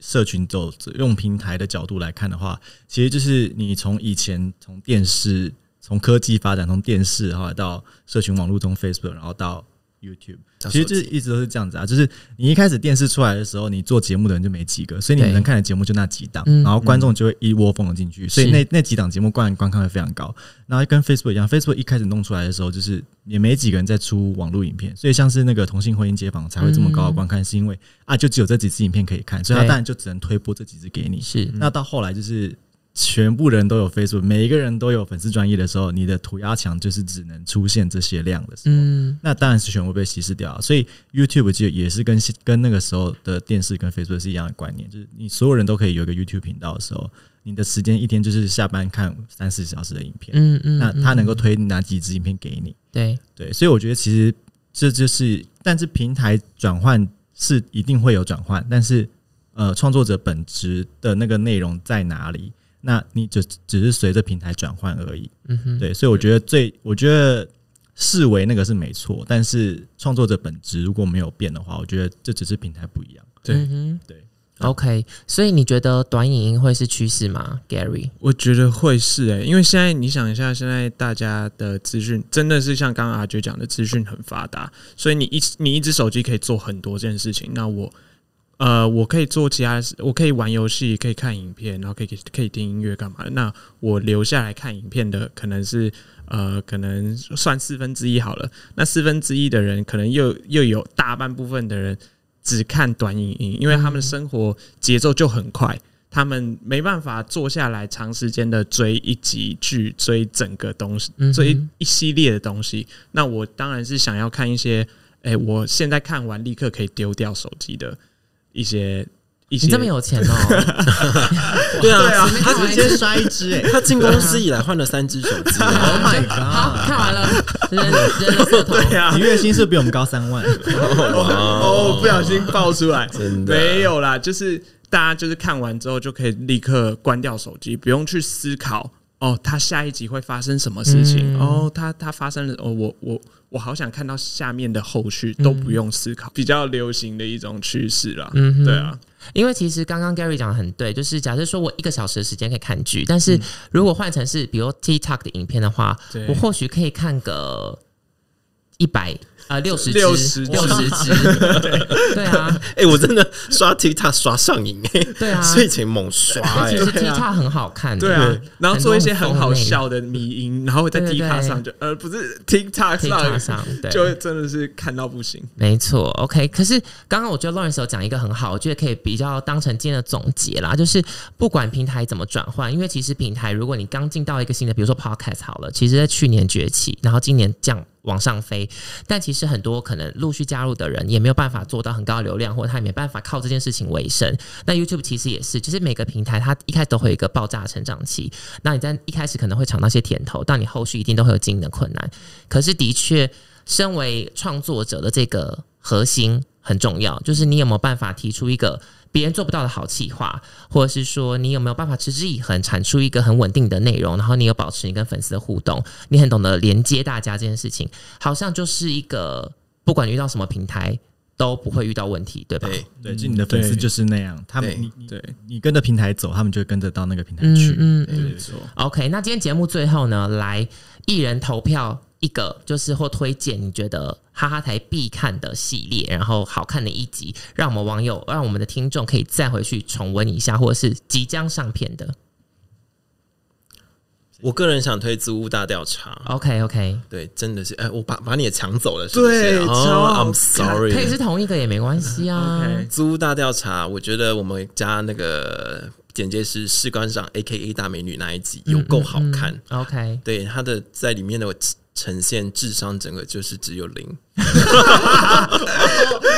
社群走用平台的角度来看的话，其实就是你从以前从电视。从科技发展，从电视然后到社群网络中 Facebook，然后到 YouTube，其实就是一直都是这样子啊。就是你一开始电视出来的时候，你做节目的人就没几个，所以你能看的节目就那几档，然后观众就会一窝蜂的进去，所以那那几档节目观观看会非常高。然后跟 Facebook 一样，Facebook 一开始弄出来的时候，就是也没几个人在出网络影片，所以像是那个同性婚姻街访才会这么高的观看，是因为啊，就只有这几支影片可以看，所以他当然就只能推播这几支给你。是，那到后来就是。全部人都有 Facebook，每一个人都有粉丝专业的时候，你的涂鸦墙就是只能出现这些量的时候，那当然是全部被稀释掉。所以 YouTube 就也是跟跟那个时候的电视跟 Facebook 是一样的观念，就是你所有人都可以有一个 YouTube 频道的时候，你的时间一天就是下班看三四小时的影片，嗯嗯，那他能够推哪几支影片给你？对对，所以我觉得其实这就是，但是平台转换是一定会有转换，但是呃，创作者本质的那个内容在哪里？那你就只是随着平台转换而已，嗯哼，对，所以我觉得最，我觉得视为那个是没错，但是创作者本质如果没有变的话，我觉得这只是平台不一样，对，嗯对，OK，所以你觉得短影音会是趋势吗，Gary？我觉得会是诶，因为现在你想一下，现在大家的资讯真的是像刚刚阿杰讲的，资讯很发达，所以你一你一只手机可以做很多件事情，那我。呃，我可以做其他，我可以玩游戏，可以看影片，然后可以可以听音乐，干嘛？那我留下来看影片的，可能是呃，可能算四分之一好了。那四分之一的人，可能又又有大半部分的人只看短影音，因为他们的生活节奏就很快，他们没办法坐下来长时间的追一集剧，追整个东西，追一系列的东西。那我当然是想要看一些，哎，我现在看完立刻可以丢掉手机的。一些一些，你这么有钱哦？对啊，他直接摔一只哎！他进公司以来换了三只手机。Oh my god！好，看完了，人人色对啊，你月薪是比我们高三万。哦，不小心爆出来，真的没有啦，就是大家就是看完之后就可以立刻关掉手机，不用去思考哦，他下一集会发生什么事情？哦，他他发生了哦，我我。我好想看到下面的后续，都不用思考，比较流行的一种趋势啦。嗯，对啊，因为其实刚刚 Gary 讲的很对，就是假设说我一个小时的时间可以看剧，但是如果换成是比如 TikTok 的影片的话，我或许可以看个一百。啊，六十六十六十只，对啊，哎，我真的刷 TikTok 刷上瘾，哎，对啊，睡前猛刷，其实 TikTok 很好看，对啊，然后做一些很好笑的迷音，然后在 TikTok 上就呃，不是 TikTok 上，就真的是看到不行，没错，OK。可是刚刚我觉得 Lawrence 有讲一个很好，我觉得可以比较当成今天的总结啦，就是不管平台怎么转换，因为其实平台如果你刚进到一个新的，比如说 Podcast 好了，其实在去年崛起，然后今年降。往上飞。但其实很多可能陆续加入的人也没有办法做到很高流量，或者他也没办法靠这件事情为生。那 YouTube 其实也是，就是每个平台它一开始都会有一个爆炸成长期。那你在一开始可能会尝到些甜头，但你后续一定都会有经营的困难。可是的确，身为创作者的这个核心很重要，就是你有没有办法提出一个。别人做不到的好企划，或者是说你有没有办法持之以恒产出一个很稳定的内容，然后你有保持你跟粉丝的互动，你很懂得连接大家这件事情，好像就是一个不管遇到什么平台都不会遇到问题，对吧？对，就你的粉丝就是那样，他们对你跟着平台走，他们就会跟着到那个平台去。嗯嗯，没错。OK，那今天节目最后呢，来一人投票。一个就是或推荐你觉得哈哈台必看的系列，然后好看的一集，让我们网友、让我们的听众可以再回去重温一下，或者是即将上片的。我个人想推《租屋大调查》。OK OK，对，真的是，哎，我把把你也抢走了，对，I'm sorry，可以是同一个也没关系啊。《租屋大调查》，我觉得我们家那个简介是士官长 A.K.A 大美女那一集有够好看。OK，对，他的在里面的。呈现智商整个就是只有零，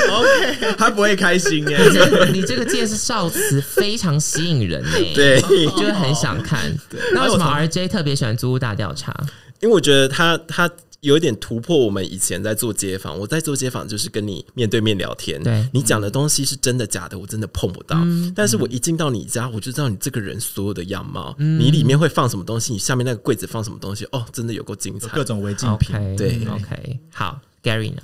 OK，他不会开心耶。你这个剑是少词，非常吸引人呢。对，就是很想看。那为什么 RJ 特别喜欢《租屋大调查》？因为我觉得他他。有一点突破我们以前在做街访，我在做街访就是跟你面对面聊天，对你讲的东西是真的假的，我真的碰不到。但是我一进到你家，我就知道你这个人所有的样貌，你里面会放什么东西，你下面那个柜子放什么东西，哦，真的有够精彩，各种违禁品。对，OK，好，Gary 呢？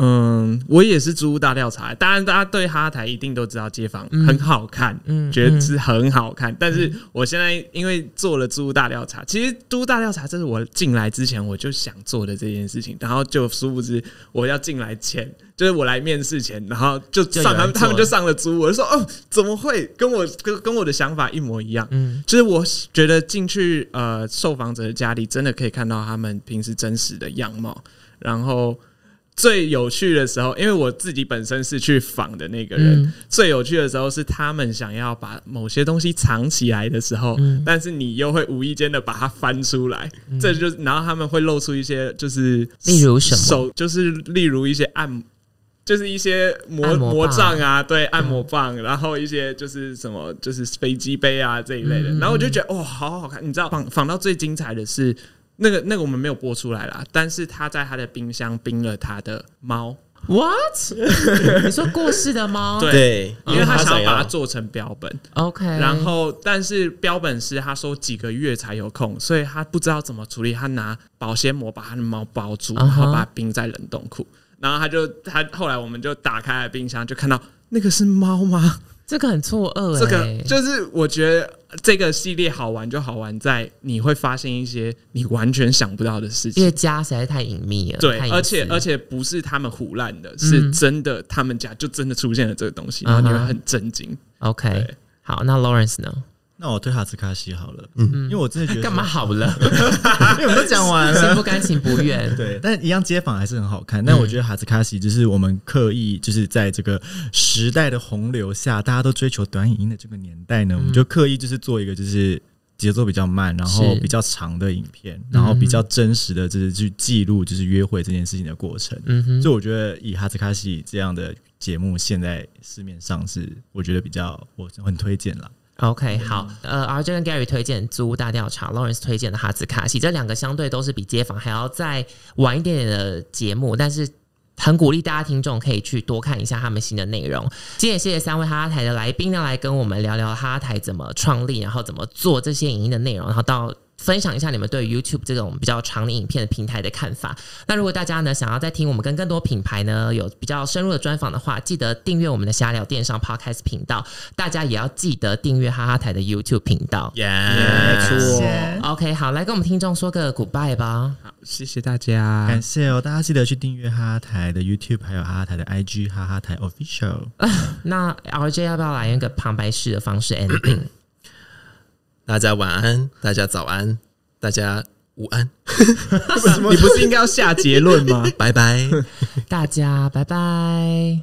嗯，我也是租屋大调查。当然，大家对哈台一定都知道街访很好看，嗯，觉得是很好看。但是我现在因为做了租屋大调查，其实租屋大调查这是我进来之前我就想做的这件事情。然后就殊不知我要进来前，就是我来面试前，然后就上他们他们就上了租，我就说哦，怎么会跟我跟跟我的想法一模一样？嗯，就是我觉得进去呃受访者的家里，真的可以看到他们平时真实的样貌，然后。最有趣的时候，因为我自己本身是去访的那个人，最有趣的时候是他们想要把某些东西藏起来的时候，但是你又会无意间的把它翻出来，这就然后他们会露出一些就是例如什么？手，就是例如一些按，就是一些魔魔杖啊，对，按摩棒，然后一些就是什么就是飞机杯啊这一类的，然后我就觉得哇，好好看，你知道仿仿到最精彩的是。那个那个我们没有播出来啦，但是他在他的冰箱冰了他的猫。What？你说过世的猫？对，因为他想要把它做成标本。OK。然后，但是标本师他说几个月才有空，所以他不知道怎么处理。他拿保鲜膜把他的猫包住，然后把它冰在冷冻库。然后他就他后来我们就打开了冰箱，就看到那个是猫吗？这个很错愕，这个就是我觉得这个系列好玩就好玩在你会发现一些你完全想不到的事情，因为家实在太隐秘了。对，而且而且不是他们胡乱的，是真的，他们家就真的出现了这个东西，然后你会很震惊。OK，好，那 Lawrence 呢？那我推哈斯卡西好了，嗯，因为我真的觉得干嘛好了，因为我们都讲完了，心不甘情不愿。对，但一样街访还是很好看。但我觉得哈斯卡西就是我们刻意就是在这个时代的洪流下，大家都追求短影音的这个年代呢，我们就刻意就是做一个就是节奏比较慢，然后比较长的影片，然后比较真实的就是去记录就是约会这件事情的过程。嗯哼，所以我觉得以哈斯卡西这样的节目，现在市面上是我觉得比较我很推荐了。OK，好，呃，RJ 跟 Gary 推荐《租屋大调查》，Lawrence 推荐的《哈兹卡西》，这两个相对都是比街坊还要再晚一点点的节目，但是很鼓励大家听众可以去多看一下他们新的内容。今天也谢谢三位哈哈台的来宾呢，来跟我们聊聊哈哈台怎么创立，然后怎么做这些影音的内容，然后到。分享一下你们对 YouTube 这种比较长的影片的平台的看法。那如果大家呢想要再听我们跟更多品牌呢有比较深入的专访的话，记得订阅我们的瞎聊电商 Podcast 频道。大家也要记得订阅哈哈台的 YouTube 频道。没错。OK，好，来跟我们听众说个 Goodbye 吧。好，谢谢大家，感谢哦。大家记得去订阅哈哈台的 YouTube，还有哈哈台的 IG 哈哈台 Official。那 RJ 要不要来一个旁白式的方式 ending？大家晚安，大家早安，大家午安。你不是应该要下结论吗？拜拜，大家拜拜。